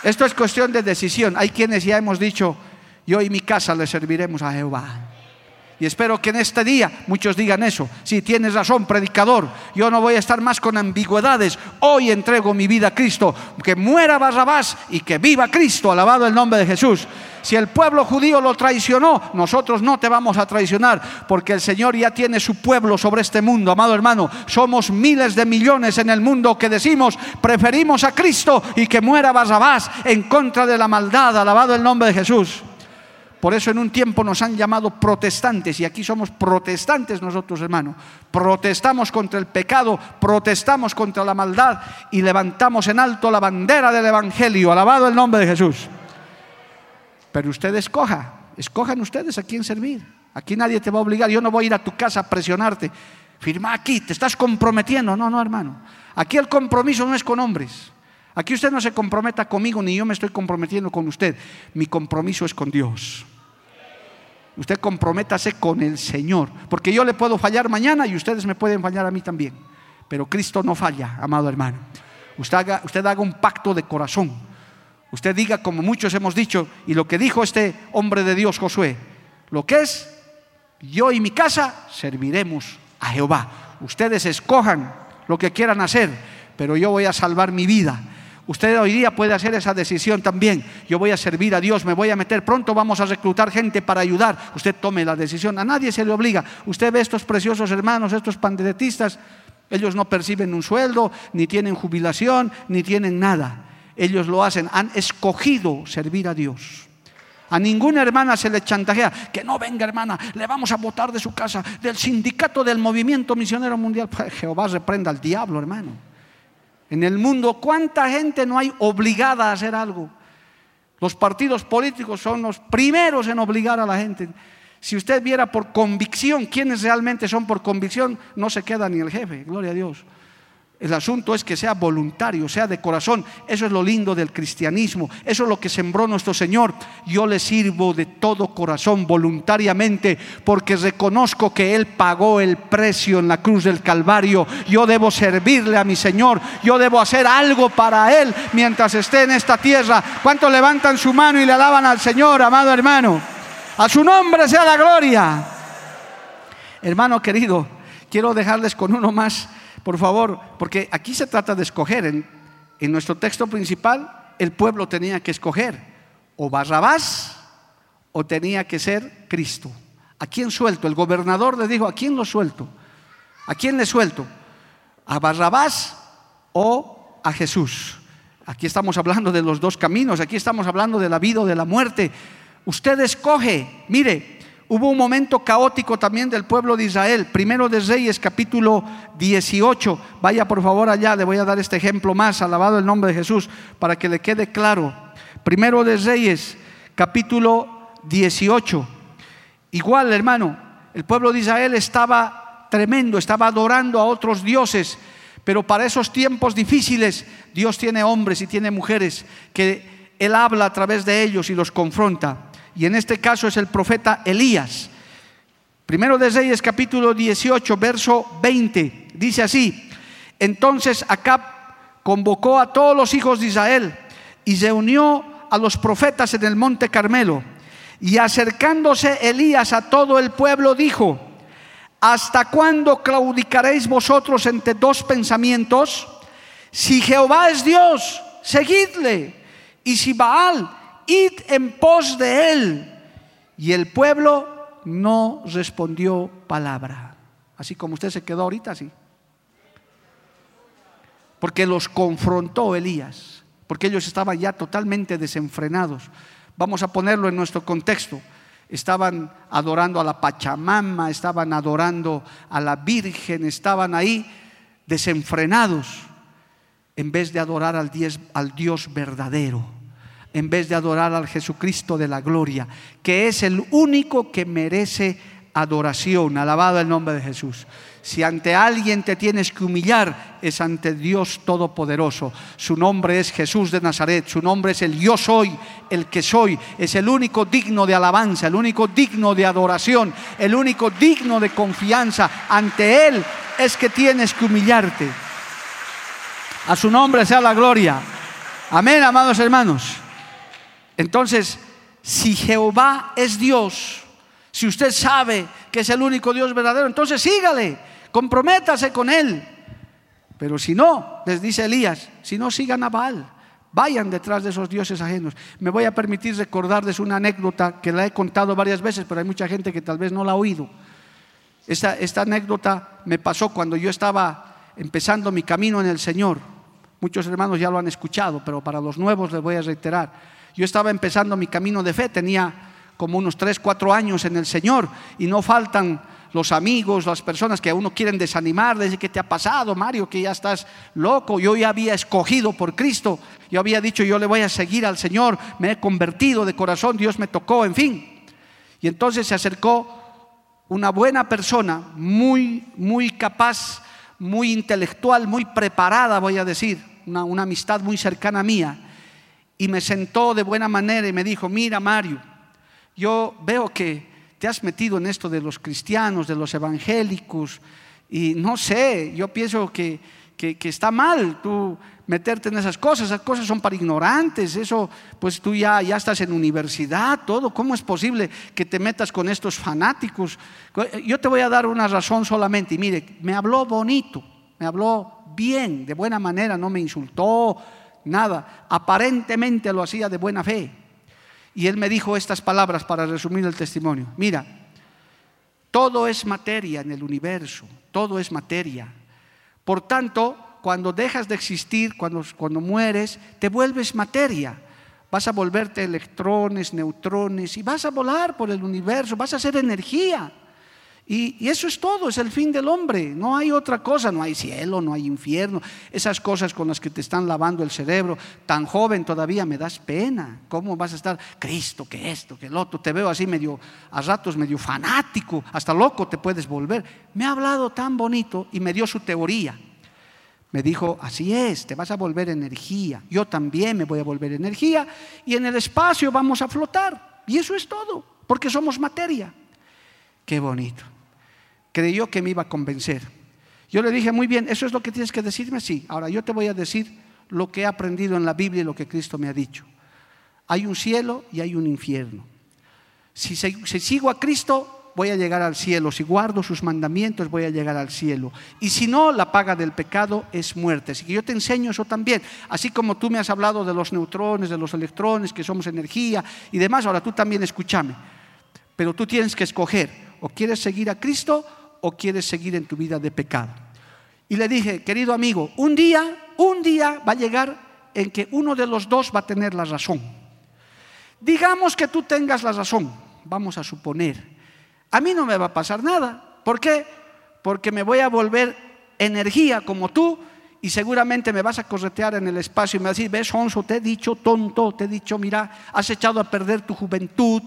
Esto es cuestión de decisión. Hay quienes ya hemos dicho, yo y mi casa le serviremos a Jehová. Y espero que en este día muchos digan eso. Si tienes razón, predicador, yo no voy a estar más con ambigüedades. Hoy entrego mi vida a Cristo. Que muera Barrabás y que viva Cristo. Alabado el nombre de Jesús. Si el pueblo judío lo traicionó, nosotros no te vamos a traicionar, porque el Señor ya tiene su pueblo sobre este mundo, amado hermano. Somos miles de millones en el mundo que decimos, preferimos a Cristo y que muera Barrabás en contra de la maldad. Alabado el nombre de Jesús. Por eso en un tiempo nos han llamado protestantes y aquí somos protestantes nosotros, hermano. Protestamos contra el pecado, protestamos contra la maldad y levantamos en alto la bandera del Evangelio. Alabado el nombre de Jesús. Pero usted escoja, escojan ustedes a quién servir. Aquí nadie te va a obligar. Yo no voy a ir a tu casa a presionarte. Firma aquí, te estás comprometiendo. No, no, hermano. Aquí el compromiso no es con hombres. Aquí usted no se comprometa conmigo ni yo me estoy comprometiendo con usted. Mi compromiso es con Dios. Usted comprométase con el Señor, porque yo le puedo fallar mañana y ustedes me pueden fallar a mí también. Pero Cristo no falla, amado hermano. Usted haga, usted haga un pacto de corazón. Usted diga, como muchos hemos dicho, y lo que dijo este hombre de Dios, Josué, lo que es, yo y mi casa serviremos a Jehová. Ustedes escojan lo que quieran hacer, pero yo voy a salvar mi vida Usted hoy día puede hacer esa decisión también. Yo voy a servir a Dios, me voy a meter. Pronto vamos a reclutar gente para ayudar. Usted tome la decisión. A nadie se le obliga. Usted ve estos preciosos hermanos, estos panderetistas. Ellos no perciben un sueldo, ni tienen jubilación, ni tienen nada. Ellos lo hacen. Han escogido servir a Dios. A ninguna hermana se le chantajea, que no venga hermana, le vamos a votar de su casa, del sindicato del movimiento misionero mundial. Jehová reprenda al diablo, hermano. En el mundo, ¿cuánta gente no hay obligada a hacer algo? Los partidos políticos son los primeros en obligar a la gente. Si usted viera por convicción quiénes realmente son por convicción, no se queda ni el jefe, gloria a Dios. El asunto es que sea voluntario, sea de corazón. Eso es lo lindo del cristianismo. Eso es lo que sembró nuestro Señor. Yo le sirvo de todo corazón, voluntariamente, porque reconozco que Él pagó el precio en la cruz del Calvario. Yo debo servirle a mi Señor. Yo debo hacer algo para Él mientras esté en esta tierra. ¿Cuántos levantan su mano y le alaban al Señor, amado hermano? A su nombre sea la gloria. Hermano querido, quiero dejarles con uno más por favor, porque aquí se trata de escoger. En, nuestro texto principal, el pueblo tenía que escoger o Barrabás o tenía que ser Cristo. ¿A quién suelto? El gobernador le dijo, ¿a quién lo suelto? ¿A quién le suelto? ¿A Barrabás o a Jesús? Aquí estamos hablando de los dos caminos, aquí estamos hablando de la vida o de la muerte. Usted escoge, mire, Hubo un momento caótico también del pueblo de Israel. Primero de Reyes, capítulo 18. Vaya por favor allá, le voy a dar este ejemplo más, alabado el nombre de Jesús, para que le quede claro. Primero de Reyes, capítulo 18. Igual, hermano, el pueblo de Israel estaba tremendo, estaba adorando a otros dioses, pero para esos tiempos difíciles Dios tiene hombres y tiene mujeres que Él habla a través de ellos y los confronta y en este caso es el profeta Elías. Primero de Reyes capítulo 18, verso 20, dice así, entonces Acab convocó a todos los hijos de Israel y reunió a los profetas en el monte Carmelo. Y acercándose Elías a todo el pueblo dijo, ¿hasta cuándo claudicaréis vosotros entre dos pensamientos? Si Jehová es Dios, seguidle. Y si Baal, id en pos de él. Y el pueblo no respondió palabra. Así como usted se quedó ahorita, así. Porque los confrontó Elías, porque ellos estaban ya totalmente desenfrenados. Vamos a ponerlo en nuestro contexto. Estaban adorando a la Pachamama, estaban adorando a la Virgen, estaban ahí desenfrenados en vez de adorar al al Dios verdadero en vez de adorar al Jesucristo de la gloria, que es el único que merece adoración. Alabado el nombre de Jesús. Si ante alguien te tienes que humillar, es ante Dios Todopoderoso. Su nombre es Jesús de Nazaret. Su nombre es el yo soy, el que soy. Es el único digno de alabanza, el único digno de adoración, el único digno de confianza. Ante Él es que tienes que humillarte. A su nombre sea la gloria. Amén, amados hermanos. Entonces, si Jehová es Dios, si usted sabe que es el único Dios verdadero, entonces sígale, comprométase con Él. Pero si no, les dice Elías, si no sigan a Baal, vayan detrás de esos dioses ajenos. Me voy a permitir recordarles una anécdota que la he contado varias veces, pero hay mucha gente que tal vez no la ha oído. Esta, esta anécdota me pasó cuando yo estaba empezando mi camino en el Señor. Muchos hermanos ya lo han escuchado, pero para los nuevos les voy a reiterar. Yo estaba empezando mi camino de fe, tenía como unos 3, 4 años en el Señor y no faltan los amigos, las personas que a uno quieren desanimar, decir que te ha pasado, Mario, que ya estás loco. Yo ya había escogido por Cristo, yo había dicho, yo le voy a seguir al Señor, me he convertido de corazón, Dios me tocó, en fin. Y entonces se acercó una buena persona, muy, muy capaz, muy intelectual, muy preparada, voy a decir, una, una amistad muy cercana mía y me sentó de buena manera y me dijo, mira Mario, yo veo que te has metido en esto de los cristianos, de los evangélicos, y no sé, yo pienso que, que, está mal tú meterte en esas cosas, esas cosas son para ignorantes, eso pues tú ya, ya estás en universidad, todo, ¿cómo es posible que te metas con estos fanáticos? Yo te voy a dar una razón solamente, y mire, me habló bonito, me habló bien, de buena manera, no me insultó, nada. Aparentemente lo hacía de buena fe. Y él me dijo estas palabras para resumir el testimonio. Mira, todo es materia en el universo, todo es materia. Por tanto, cuando dejas de existir, cuando, cuando mueres, te vuelves materia. Vas a volverte electrones, neutrones y vas a volar por el universo, vas a ser energía. Y, eso es todo, es el fin del hombre. No hay otra cosa, no hay cielo, no hay infierno. Esas cosas con las que te están lavando el cerebro, tan joven todavía me das pena. ¿Cómo vas a estar, Cristo, que esto, que el otro? Te veo así medio, a ratos medio fanático, hasta loco te puedes volver. Me ha hablado tan bonito y me dio su teoría. Me dijo, así es, te vas a volver energía. Yo también me voy a volver energía y en el espacio vamos a flotar. Y eso es todo, porque somos materia. Qué bonito. Creyó que me iba a convencer. Yo le dije, muy bien, ¿eso es lo que tienes que decirme? Sí. Ahora yo te voy a decir lo que he aprendido en la Biblia y lo que Cristo me ha dicho. Hay un cielo y hay un infierno. Si, si sigo a Cristo, voy a llegar al cielo. Si guardo sus mandamientos, voy a llegar al cielo. Y si no, la paga del pecado es muerte. Así que yo te enseño eso también. Así como tú me has hablado de los neutrones, de los electrones, que somos energía y demás, ahora tú también escúchame. Pero tú tienes que escoger, o quieres seguir a Cristo o quieres seguir en tu vida de pecado. Y le dije, querido amigo, un día, un día va a llegar en que uno de los dos va a tener la razón. Digamos que tú tengas la razón, vamos a suponer a mí no me va a pasar nada. ¿Por qué? Porque me voy a volver energía como tú y seguramente me vas a corretear en el espacio y me vas a decir, ves, Onso, te he dicho tonto, te he dicho, mira, has echado a perder tu juventud,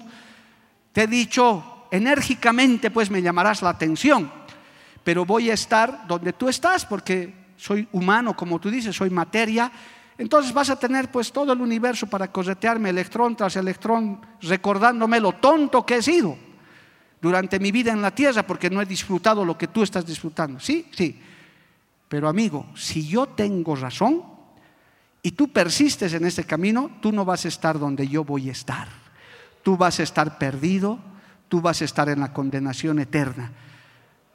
te he dicho enérgicamente, pues me llamarás la atención, pero voy a estar donde tú estás porque soy humano, como tú dices, soy materia. Entonces vas a tener pues todo el universo para corretearme electrón tras electrón, recordándome lo tonto que he sido durante mi vida en la tierra porque no he disfrutado lo que tú estás disfrutando. Sí, sí. Pero amigo, si yo tengo razón y tú persistes en ese camino, tú no vas a estar donde yo voy a estar. Tú vas a estar perdido, tú vas a estar en la condenación eterna.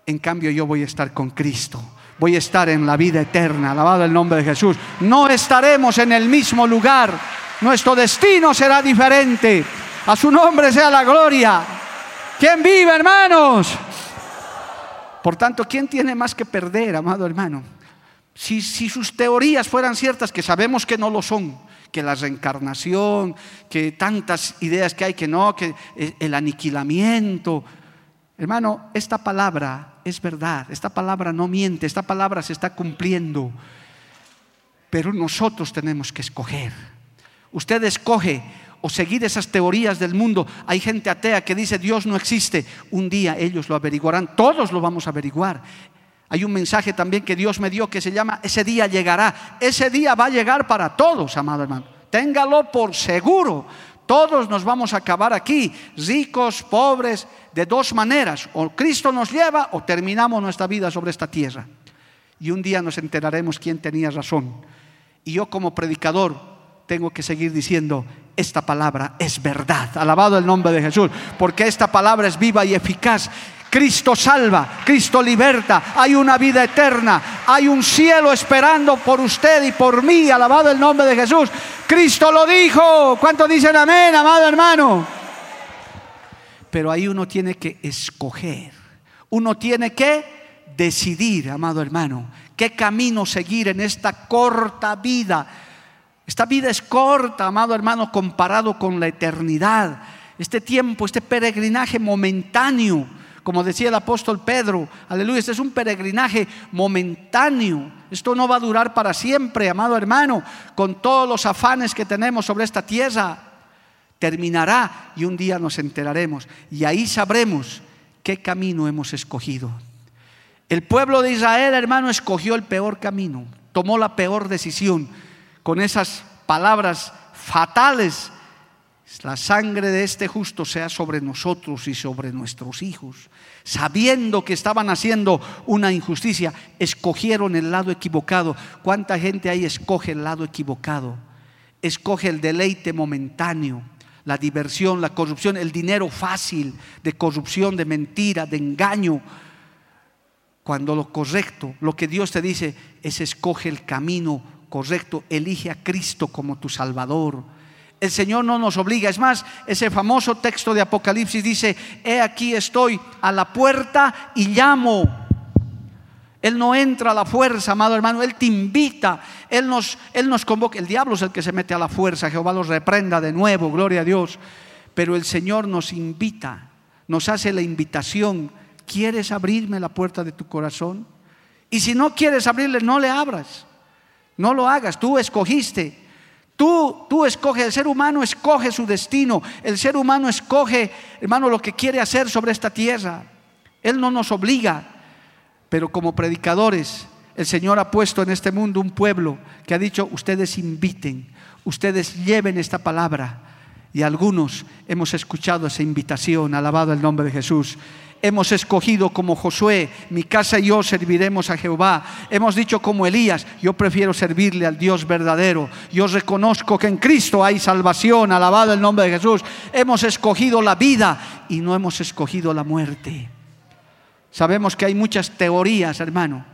En cambio, yo voy a estar con Cristo. Voy a estar en la vida eterna, alabado el nombre de Jesús. No estaremos en el mismo lugar. Nuestro destino será diferente. A su nombre sea la gloria. ¿Quién vive, hermanos? Por tanto, ¿quién tiene más que perder, amado hermano? Si, sus teorías fueran ciertas, que sabemos que no lo son, que la reencarnación, que tantas ideas que hay que no, que el aniquilamiento. Hermano, esta palabra es verdad, esta palabra no miente, esta palabra se está cumpliendo. Pero nosotros tenemos que escoger. Usted escoge o seguir esas teorías del mundo. Hay gente atea que dice Dios no existe. Un día ellos lo averiguarán, todos lo vamos a averiguar. Hay un mensaje también que Dios me dio que se llama ese día llegará. Ese día va a llegar para todos, amado hermano. Téngalo por seguro. Todos nos vamos a acabar aquí, ricos, pobres, de dos maneras. O Cristo nos lleva o terminamos nuestra vida sobre esta tierra. Y un día nos enteraremos quién tenía razón. Y yo como predicador tengo que seguir diciendo, esta palabra es verdad. Alabado el nombre de Jesús, porque esta palabra es viva y eficaz. Cristo salva, Cristo liberta, hay una vida eterna, hay un cielo esperando por usted y por mí, alabado el nombre de Jesús. Cristo lo dijo, ¿cuánto dicen amén, amado hermano? Pero ahí uno tiene que escoger, uno tiene que decidir, amado hermano, qué camino seguir en esta corta vida esta vida es corta, amado hermano, comparado con la eternidad. Este tiempo, este peregrinaje momentáneo, como decía el apóstol Pedro, aleluya, este es un peregrinaje momentáneo. Esto no va a durar para siempre, amado hermano, con todos los afanes que tenemos sobre esta tierra. Terminará y un día nos enteraremos y ahí sabremos qué camino hemos escogido. El pueblo de Israel, hermano, escogió el peor camino, tomó la peor decisión con esas palabras fatales, la sangre de este justo sea sobre nosotros y sobre nuestros hijos. Sabiendo que estaban haciendo una injusticia, escogieron el lado equivocado. ¿Cuánta gente ahí escoge el lado equivocado? Escoge el deleite momentáneo, la diversión, la corrupción, el dinero fácil de corrupción, de mentira, de engaño. Cuando lo correcto, lo que Dios te dice es escoge el camino correcto, elige a Cristo como tu Salvador. El Señor no nos obliga. Es más, ese famoso texto de Apocalipsis dice, he aquí estoy a la puerta y llamo. Él no entra a la fuerza, amado hermano, Él te invita, Él nos, Él nos convoca. El diablo es el que se mete a la fuerza, Jehová los reprenda de nuevo, gloria a Dios. Pero el Señor nos invita, nos hace la invitación. ¿Quieres abrirme la puerta de tu corazón? Y si no quieres abrirle, no le abras. No lo hagas, tú escogiste. Tú, tú escoges, el ser humano escoge su destino, el ser humano escoge, hermano, lo que quiere hacer sobre esta tierra. Él no nos obliga, pero como predicadores, el Señor ha puesto en este mundo un pueblo que ha dicho, ustedes inviten, ustedes lleven esta palabra. Y algunos hemos escuchado esa invitación, alabado el nombre de Jesús. Hemos escogido como Josué, mi casa y yo serviremos a Jehová. Hemos dicho como Elías, yo prefiero servirle al Dios verdadero. Yo reconozco que en Cristo hay salvación, alabado el nombre de Jesús. Hemos escogido la vida y no hemos escogido la muerte. Sabemos que hay muchas teorías, hermano.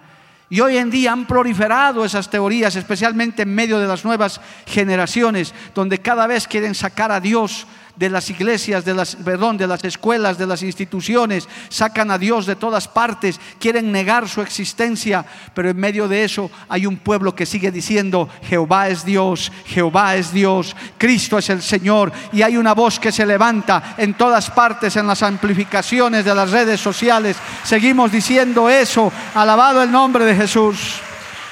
Y hoy en día han proliferado esas teorías, especialmente en medio de las nuevas generaciones, donde cada vez quieren sacar a Dios de las iglesias, de las, perdón, de las escuelas, de las instituciones, sacan a Dios de todas partes, quieren negar su existencia, pero en medio de eso hay un pueblo que sigue diciendo, Jehová es Dios, Jehová es Dios, Cristo es el Señor, y hay una voz que se levanta en todas partes, en las amplificaciones de las redes sociales, seguimos diciendo eso, alabado el nombre de Jesús.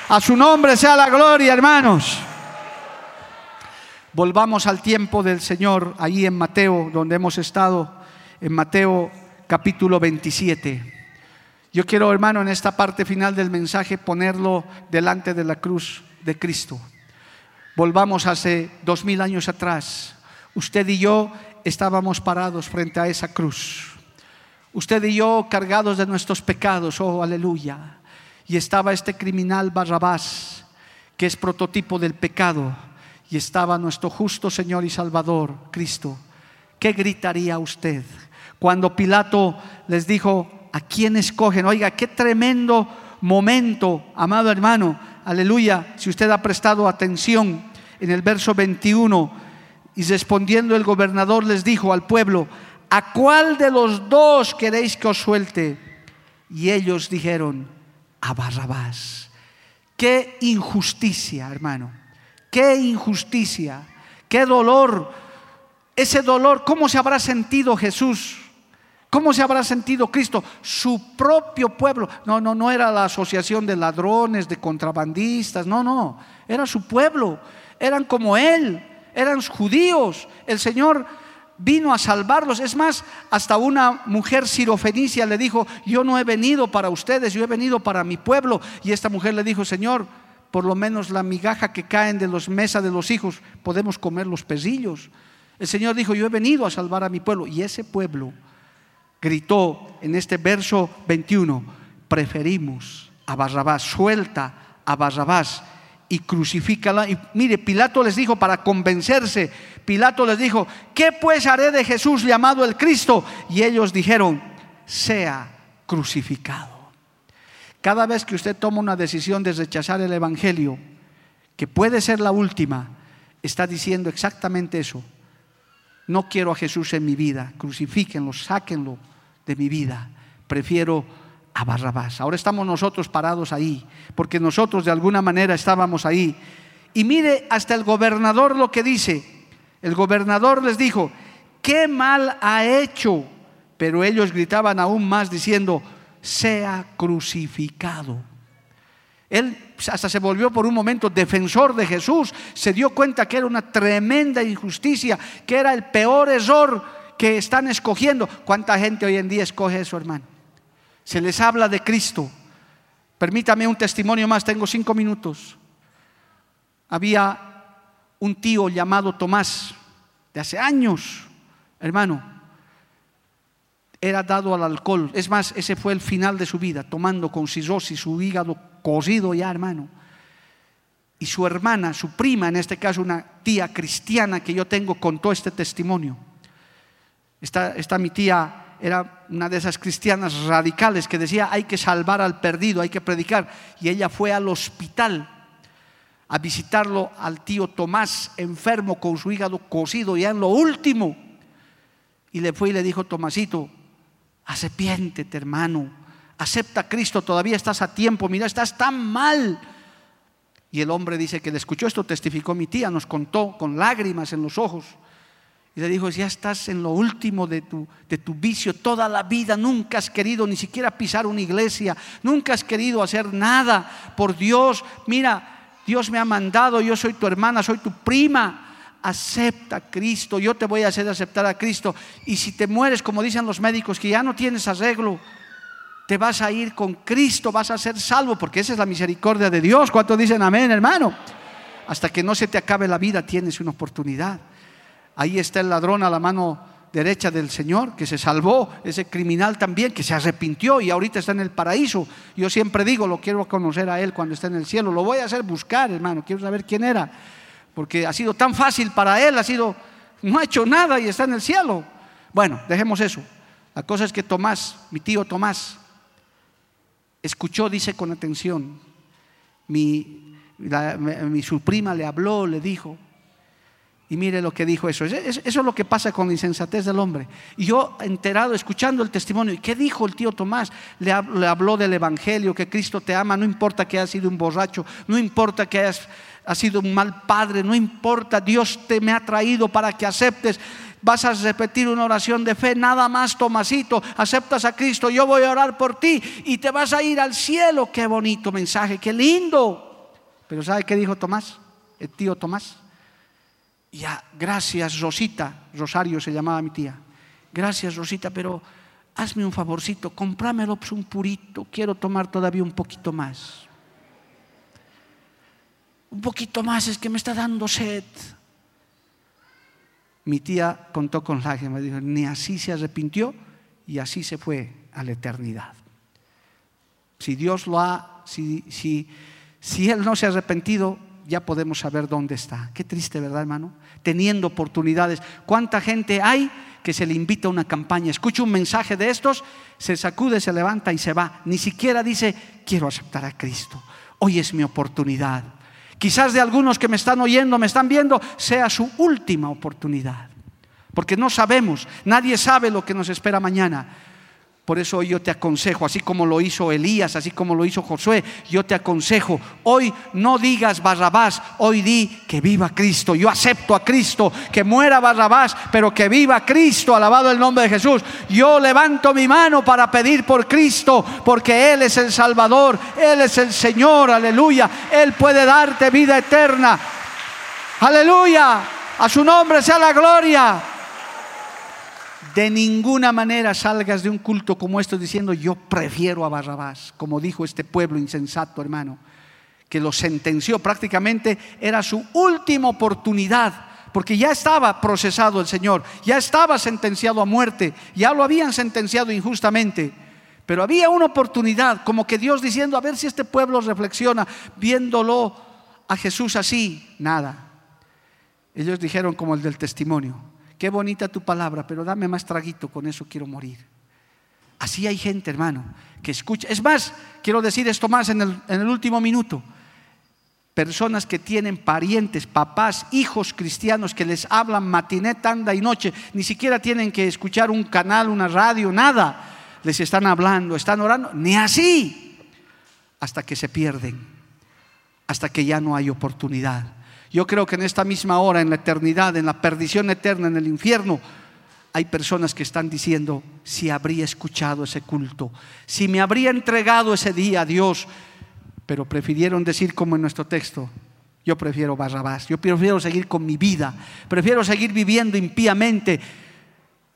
A su nombre sea la gloria, hermanos. Volvamos al tiempo del Señor, ahí en Mateo, donde hemos estado, en Mateo capítulo 27. Yo quiero, hermano, en esta parte final del mensaje ponerlo delante de la cruz de Cristo. Volvamos hace dos mil años atrás. Usted y yo estábamos parados frente a esa cruz. Usted y yo cargados de nuestros pecados, oh aleluya. Y estaba este criminal Barrabás, que es prototipo del pecado y estaba nuestro justo Señor y Salvador, Cristo, ¿qué gritaría usted? Cuando Pilato les dijo, ¿a quién escogen? Oiga, qué tremendo momento, amado hermano, aleluya, si usted ha prestado atención en el verso 21, y respondiendo el gobernador les dijo al pueblo, ¿a cuál de los dos queréis que os suelte? Y ellos dijeron, a Barrabás. Qué injusticia, hermano qué injusticia, qué dolor. Ese dolor, ¿cómo se habrá sentido Jesús? ¿Cómo se habrá sentido Cristo? Su propio pueblo. No, no, no era la asociación de ladrones, de contrabandistas, no, no. Era su pueblo. Eran como Él, eran judíos. El Señor vino a salvarlos. Es más, hasta una mujer sirofenicia le dijo, yo no he venido para ustedes, yo he venido para mi pueblo. Y esta mujer le dijo, Señor, por lo menos la migaja que caen de los mesas de los hijos, podemos comer los pesillos. El Señor dijo, yo he venido a salvar a mi pueblo. Y ese pueblo gritó en este verso 21, preferimos a Barrabás, suelta a Barrabás y crucifícala. Y mire, Pilato les dijo para convencerse, Pilato les dijo, ¿qué pues haré de Jesús llamado el Cristo? Y ellos dijeron, sea crucificado. Cada vez que usted toma una decisión de rechazar el Evangelio, que puede ser la última, está diciendo exactamente eso. No quiero a Jesús en mi vida, crucifíquenlo, sáquenlo de mi vida. Prefiero a Barrabás. Ahora estamos nosotros parados ahí, porque nosotros de alguna manera estábamos ahí. Y mire hasta el gobernador lo que dice. El gobernador les dijo, ¿qué mal ha hecho? Pero ellos gritaban aún más diciendo, sea crucificado. Él hasta se volvió por un momento defensor de Jesús, se dio cuenta que era una tremenda injusticia, que era el peor error que están escogiendo. ¿Cuánta gente hoy en día escoge eso, hermano? Se les habla de Cristo. Permítame un testimonio más, tengo cinco minutos. Había un tío llamado Tomás, de hace años, hermano, era dado al alcohol. Es más, ese fue el final de su vida, tomando con cirrosis su hígado cocido ya, hermano. Y su hermana, su prima, en este caso una tía cristiana que yo tengo, contó este testimonio. Esta, esta mi tía era una de esas cristianas radicales que decía hay que salvar al perdido, hay que predicar. Y ella fue al hospital a visitarlo al tío Tomás, enfermo con su hígado cocido ya en lo último. Y le fue y le dijo, Tomasito, arrepiéntete hermano, acepta a Cristo, todavía estás a tiempo, mira, estás tan mal. Y el hombre dice que le escuchó esto, testificó mi tía, nos contó con lágrimas en los ojos. Y le dijo, ya estás en lo último de tu, de tu vicio, toda la vida nunca has querido ni siquiera pisar una iglesia, nunca has querido hacer nada por Dios. Mira, Dios me ha mandado, yo soy tu hermana, soy tu prima. Acepta a Cristo, yo te voy a hacer aceptar a Cristo. Y si te mueres, como dicen los médicos, que ya no tienes arreglo, te vas a ir con Cristo, vas a ser salvo, porque esa es la misericordia de Dios. ¿Cuántos dicen amén, hermano? Hasta que no se te acabe la vida, tienes una oportunidad. Ahí está el ladrón a la mano derecha del Señor, que se salvó, ese criminal también, que se arrepintió y ahorita está en el paraíso. Yo siempre digo, lo quiero conocer a Él cuando está en el cielo, lo voy a hacer buscar, hermano, quiero saber quién era, porque ha sido tan fácil para Él, ha sido, no ha hecho nada y está en el cielo. Bueno, dejemos eso. La cosa es que Tomás, mi tío Tomás, escuchó, dice con atención, mi, su prima le habló, le dijo, y mire lo que dijo eso. Eso es lo que pasa con la insensatez del hombre. Y yo enterado, escuchando el testimonio, ¿y qué dijo el tío Tomás? Le, habló del Evangelio, que Cristo te ama, no importa que hayas sido un borracho, no importa que hayas sido un mal padre, no importa, Dios te me ha traído para que aceptes. Vas a repetir una oración de fe, nada más, Tomasito, aceptas a Cristo, yo voy a orar por ti y te vas a ir al cielo. Qué bonito mensaje, qué lindo. Pero ¿sabe qué dijo Tomás? El tío Tomás ya, gracias Rosita, Rosario se llamaba mi tía, gracias Rosita, pero hazme un favorcito, comprámelo pues, un purito, quiero tomar todavía un poquito más. Un poquito más, es que me está dando sed. Mi tía contó con lágrimas, dijo, ni así se arrepintió y así se fue a la eternidad. Si Dios lo ha, si, si, si Él no se ha arrepentido, ya podemos saber dónde está. Qué triste, ¿verdad, hermano? Teniendo oportunidades. ¿Cuánta gente hay que se le invita a una campaña? Escucha un mensaje de estos, se sacude, se levanta y se va. Ni siquiera dice, quiero aceptar a Cristo. Hoy es mi oportunidad. Quizás de algunos que me están oyendo, me están viendo, sea su última oportunidad. Porque no sabemos, nadie sabe lo que nos espera mañana. Por eso hoy yo te aconsejo, así como lo hizo Elías, así como lo hizo Josué, yo te aconsejo, hoy no digas Barrabás, hoy di que viva Cristo. Yo acepto a Cristo, que muera Barrabás, pero que viva Cristo, alabado el nombre de Jesús. Yo levanto mi mano para pedir por Cristo, porque Él es el Salvador, Él es el Señor, aleluya. Él puede darte vida eterna. Aleluya, a su nombre sea la gloria. De ninguna manera salgas de un culto como esto diciendo yo prefiero a Barrabás, como dijo este pueblo insensato, hermano, que lo sentenció prácticamente, era su última oportunidad, porque ya estaba procesado el Señor, ya estaba sentenciado a muerte, ya lo habían sentenciado injustamente. Pero había una oportunidad, como que Dios diciendo, a ver si este pueblo reflexiona, viéndolo a Jesús así, nada. Ellos dijeron como el del testimonio, qué bonita tu palabra, pero dame más traguito, con eso quiero morir. Así hay gente, hermano, que escucha. Es más, quiero decir esto más en el, último minuto. Personas que tienen parientes, papás, hijos cristianos que les hablan matiné, tanda y noche, ni siquiera tienen que escuchar un canal, una radio, nada. Les están hablando, están orando, ni así, hasta que se pierden, hasta que ya no hay oportunidad. Yo creo que en esta misma hora, en la eternidad, en la perdición eterna, en el infierno, hay personas que están diciendo, si habría escuchado ese culto, si me habría entregado ese día a Dios, pero prefirieron decir como en nuestro texto, yo prefiero Barrabás, yo prefiero seguir con mi vida, prefiero seguir viviendo impíamente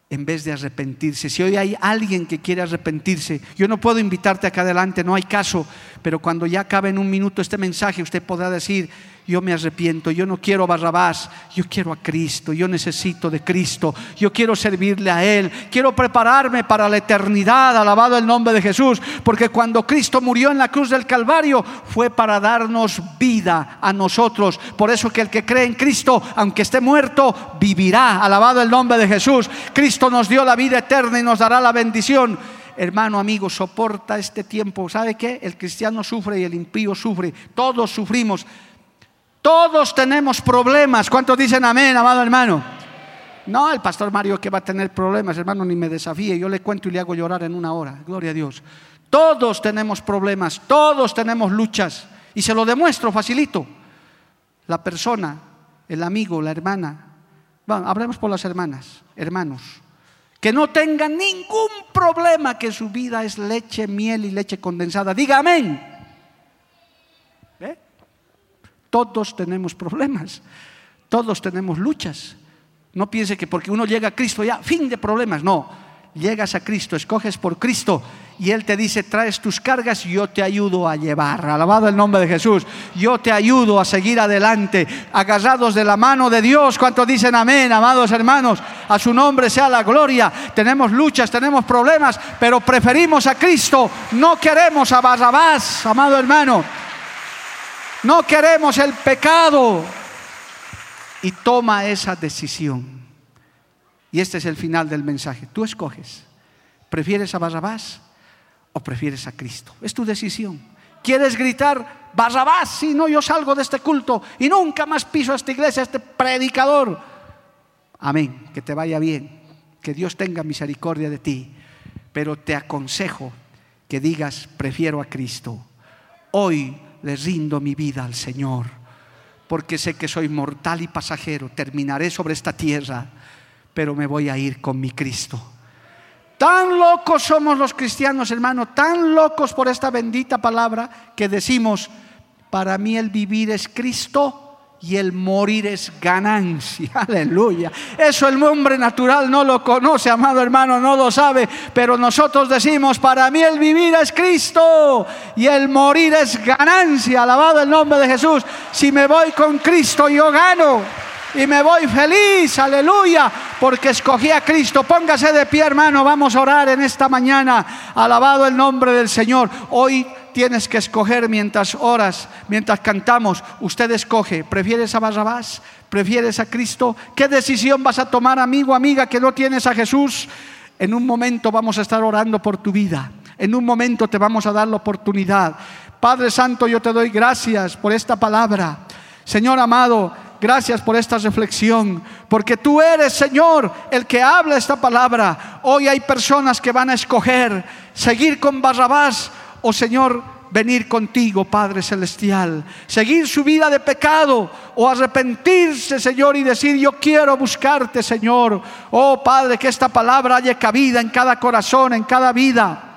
en vez de arrepentirse. Si hoy hay alguien que quiere arrepentirse, yo no puedo invitarte acá adelante, no hay caso, pero cuando ya acabe en un minuto este mensaje, usted podrá decir, yo me arrepiento, yo no quiero a Barrabás, yo quiero a Cristo, yo necesito de Cristo, yo quiero servirle a Él, quiero prepararme para la eternidad, alabado el nombre de Jesús, porque cuando Cristo murió en la cruz del Calvario fue para darnos vida a nosotros, por eso que el que cree en Cristo, aunque esté muerto, vivirá, alabado el nombre de Jesús, Cristo nos dio la vida eterna y nos dará la bendición hermano, amigo, soporta este tiempo. ¿Sabe qué? El cristiano sufre y el impío sufre. Todos sufrimos Todos tenemos problemas. ¿Cuántos dicen amén, amado hermano? No, el pastor Mario que va a tener problemas, hermano, ni me desafíe. Yo le cuento y le hago llorar en una hora. Gloria a Dios. Todos tenemos problemas, todos tenemos luchas. Y se lo demuestro facilito. La persona, el amigo, la hermana. Bueno, hablemos por las hermanas, hermanos. Que no tengan ningún problema, que su vida es leche, miel y leche condensada. Diga amén. Todos tenemos problemas, todos tenemos luchas. No piense que porque uno llega a Cristo ya, fin de problemas. No, llegas a Cristo, escoges por Cristo y Él te dice, traes tus cargas, yo te ayudo a llevar. Alabado el nombre de Jesús. Yo te ayudo a seguir adelante, agarrados de la mano de Dios. ¿Cuántos dicen amén, amados hermanos? A su nombre sea la gloria. Tenemos luchas, tenemos problemas, pero preferimos a Cristo. No queremos a Barrabás, amado hermano. No queremos el pecado. Y toma esa decisión. Y este es el final del mensaje. Tú escoges. ¿Prefieres a Barrabás o prefieres a Cristo? Es tu decisión. ¿Quieres gritar, Barrabás, si no, yo salgo de este culto y nunca más piso a esta iglesia, a este predicador? Amén, que te vaya bien, que Dios tenga misericordia de ti, pero te aconsejo que digas, prefiero a Cristo. Hoy le rindo mi vida al Señor, porque sé que soy mortal y pasajero, terminaré sobre esta tierra, pero me voy a ir con mi Cristo. Tan locos somos los cristianos, hermano, tan locos por esta bendita palabra que decimos, para mí el vivir es Cristo y el morir es ganancia. Aleluya. Eso el hombre natural no lo conoce, amado hermano, no lo sabe, pero nosotros decimos, para mí el vivir es Cristo y el morir es ganancia. Alabado el nombre de Jesús. Si me voy con Cristo, yo gano. Y me voy feliz, aleluya, porque escogí a Cristo. Póngase de pie, hermano, vamos a orar en esta mañana. Alabado el nombre del Señor. Hoy tienes que escoger mientras oras, mientras cantamos. Usted escoge, ¿prefieres a Barrabás? ¿Prefieres a Cristo? ¿Qué decisión vas a tomar, amigo, amiga, que no tienes a Jesús? En un momento vamos a estar orando por tu vida. En un momento te vamos a dar la oportunidad. Padre Santo, yo te doy gracias por esta palabra. Señor amado, gracias por esta reflexión, porque tú eres, Señor, el que habla esta palabra. Hoy hay personas que van a escoger seguir con Barrabás o Señor, venir contigo, Padre Celestial, seguir su vida de pecado o arrepentirse, Señor, y decir, yo quiero buscarte, Señor. Oh, Padre, que esta palabra haya cabida en cada corazón, en cada vida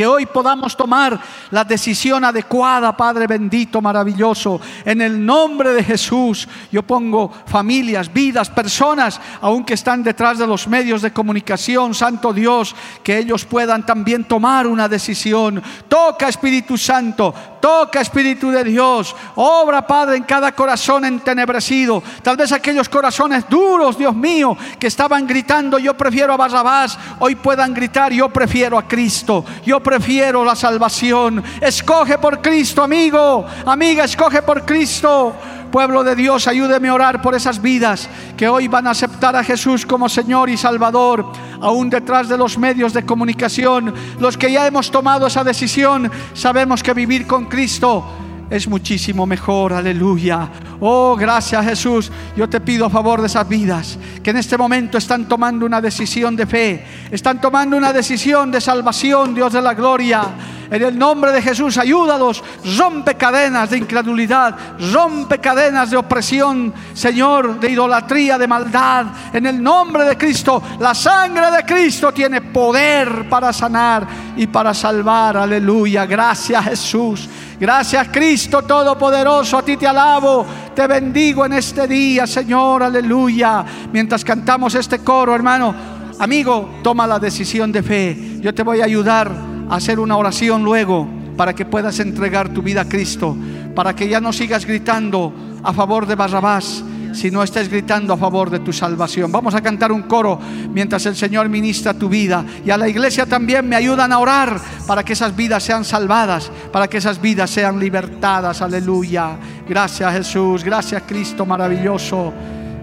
que hoy podamos tomar la decisión adecuada, Padre bendito, maravilloso. En el nombre de Jesús, yo pongo familias, vidas, personas, aunque están detrás de los medios de comunicación, Santo Dios, que ellos puedan también tomar una decisión. Toca Espíritu Santo, toca Espíritu de Dios. Obra, Padre, en cada corazón entenebrecido. Tal vez aquellos corazones duros, Dios mío, que estaban gritando, yo prefiero a Barrabás, hoy puedan gritar, yo prefiero a Cristo. Yo prefiero la salvación. Escoge por Cristo, amigo, amiga, escoge por Cristo. Pueblo de Dios, ayúdeme a orar por esas vidas que hoy van a aceptar a Jesús como Señor y Salvador, aún detrás de los medios de comunicación. Los que ya hemos tomado esa decisión, sabemos que vivir con Cristo es muchísimo mejor, aleluya. Oh, gracias Jesús. Yo te pido a favor de esas vidas que en este momento están tomando una decisión de fe, están tomando una decisión de salvación, Dios de la gloria. En el nombre de Jesús, ayúdalos. Rompe cadenas de incredulidad, rompe cadenas de opresión, Señor, de idolatría, de maldad. En el nombre de Cristo, la sangre de Cristo tiene poder para sanar y para salvar. Aleluya. Gracias Jesús. Gracias Cristo Todopoderoso, a ti te alabo, te bendigo en este día, Señor, aleluya. Mientras cantamos este coro, hermano, amigo, toma la decisión de fe. Yo te voy a ayudar a hacer una oración luego para que puedas entregar tu vida a Cristo, para que ya no sigas gritando a favor de Barrabás, si no estés gritando a favor de tu salvación. Vamos a cantar un coro mientras el Señor ministra tu vida. Y a la iglesia también me ayudan a orar para que esas vidas sean salvadas, para que esas vidas sean libertadas. Aleluya. Gracias Jesús, gracias Cristo maravilloso.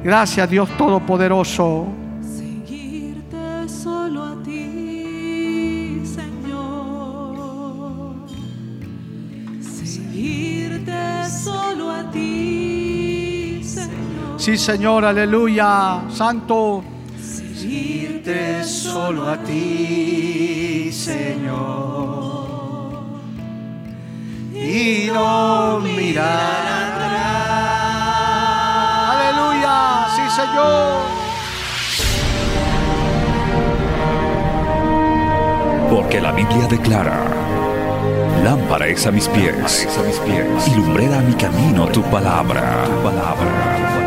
Gracias Dios Todopoderoso. Sí, Señor, aleluya. Santo. Seguirte solo a ti, Señor. Y no mirar atrás. Aleluya. Sí, Señor. Porque la Biblia declara, lámpara es a mis pies, a mis pies y lumbrera a mi camino tu palabra. Tu palabra.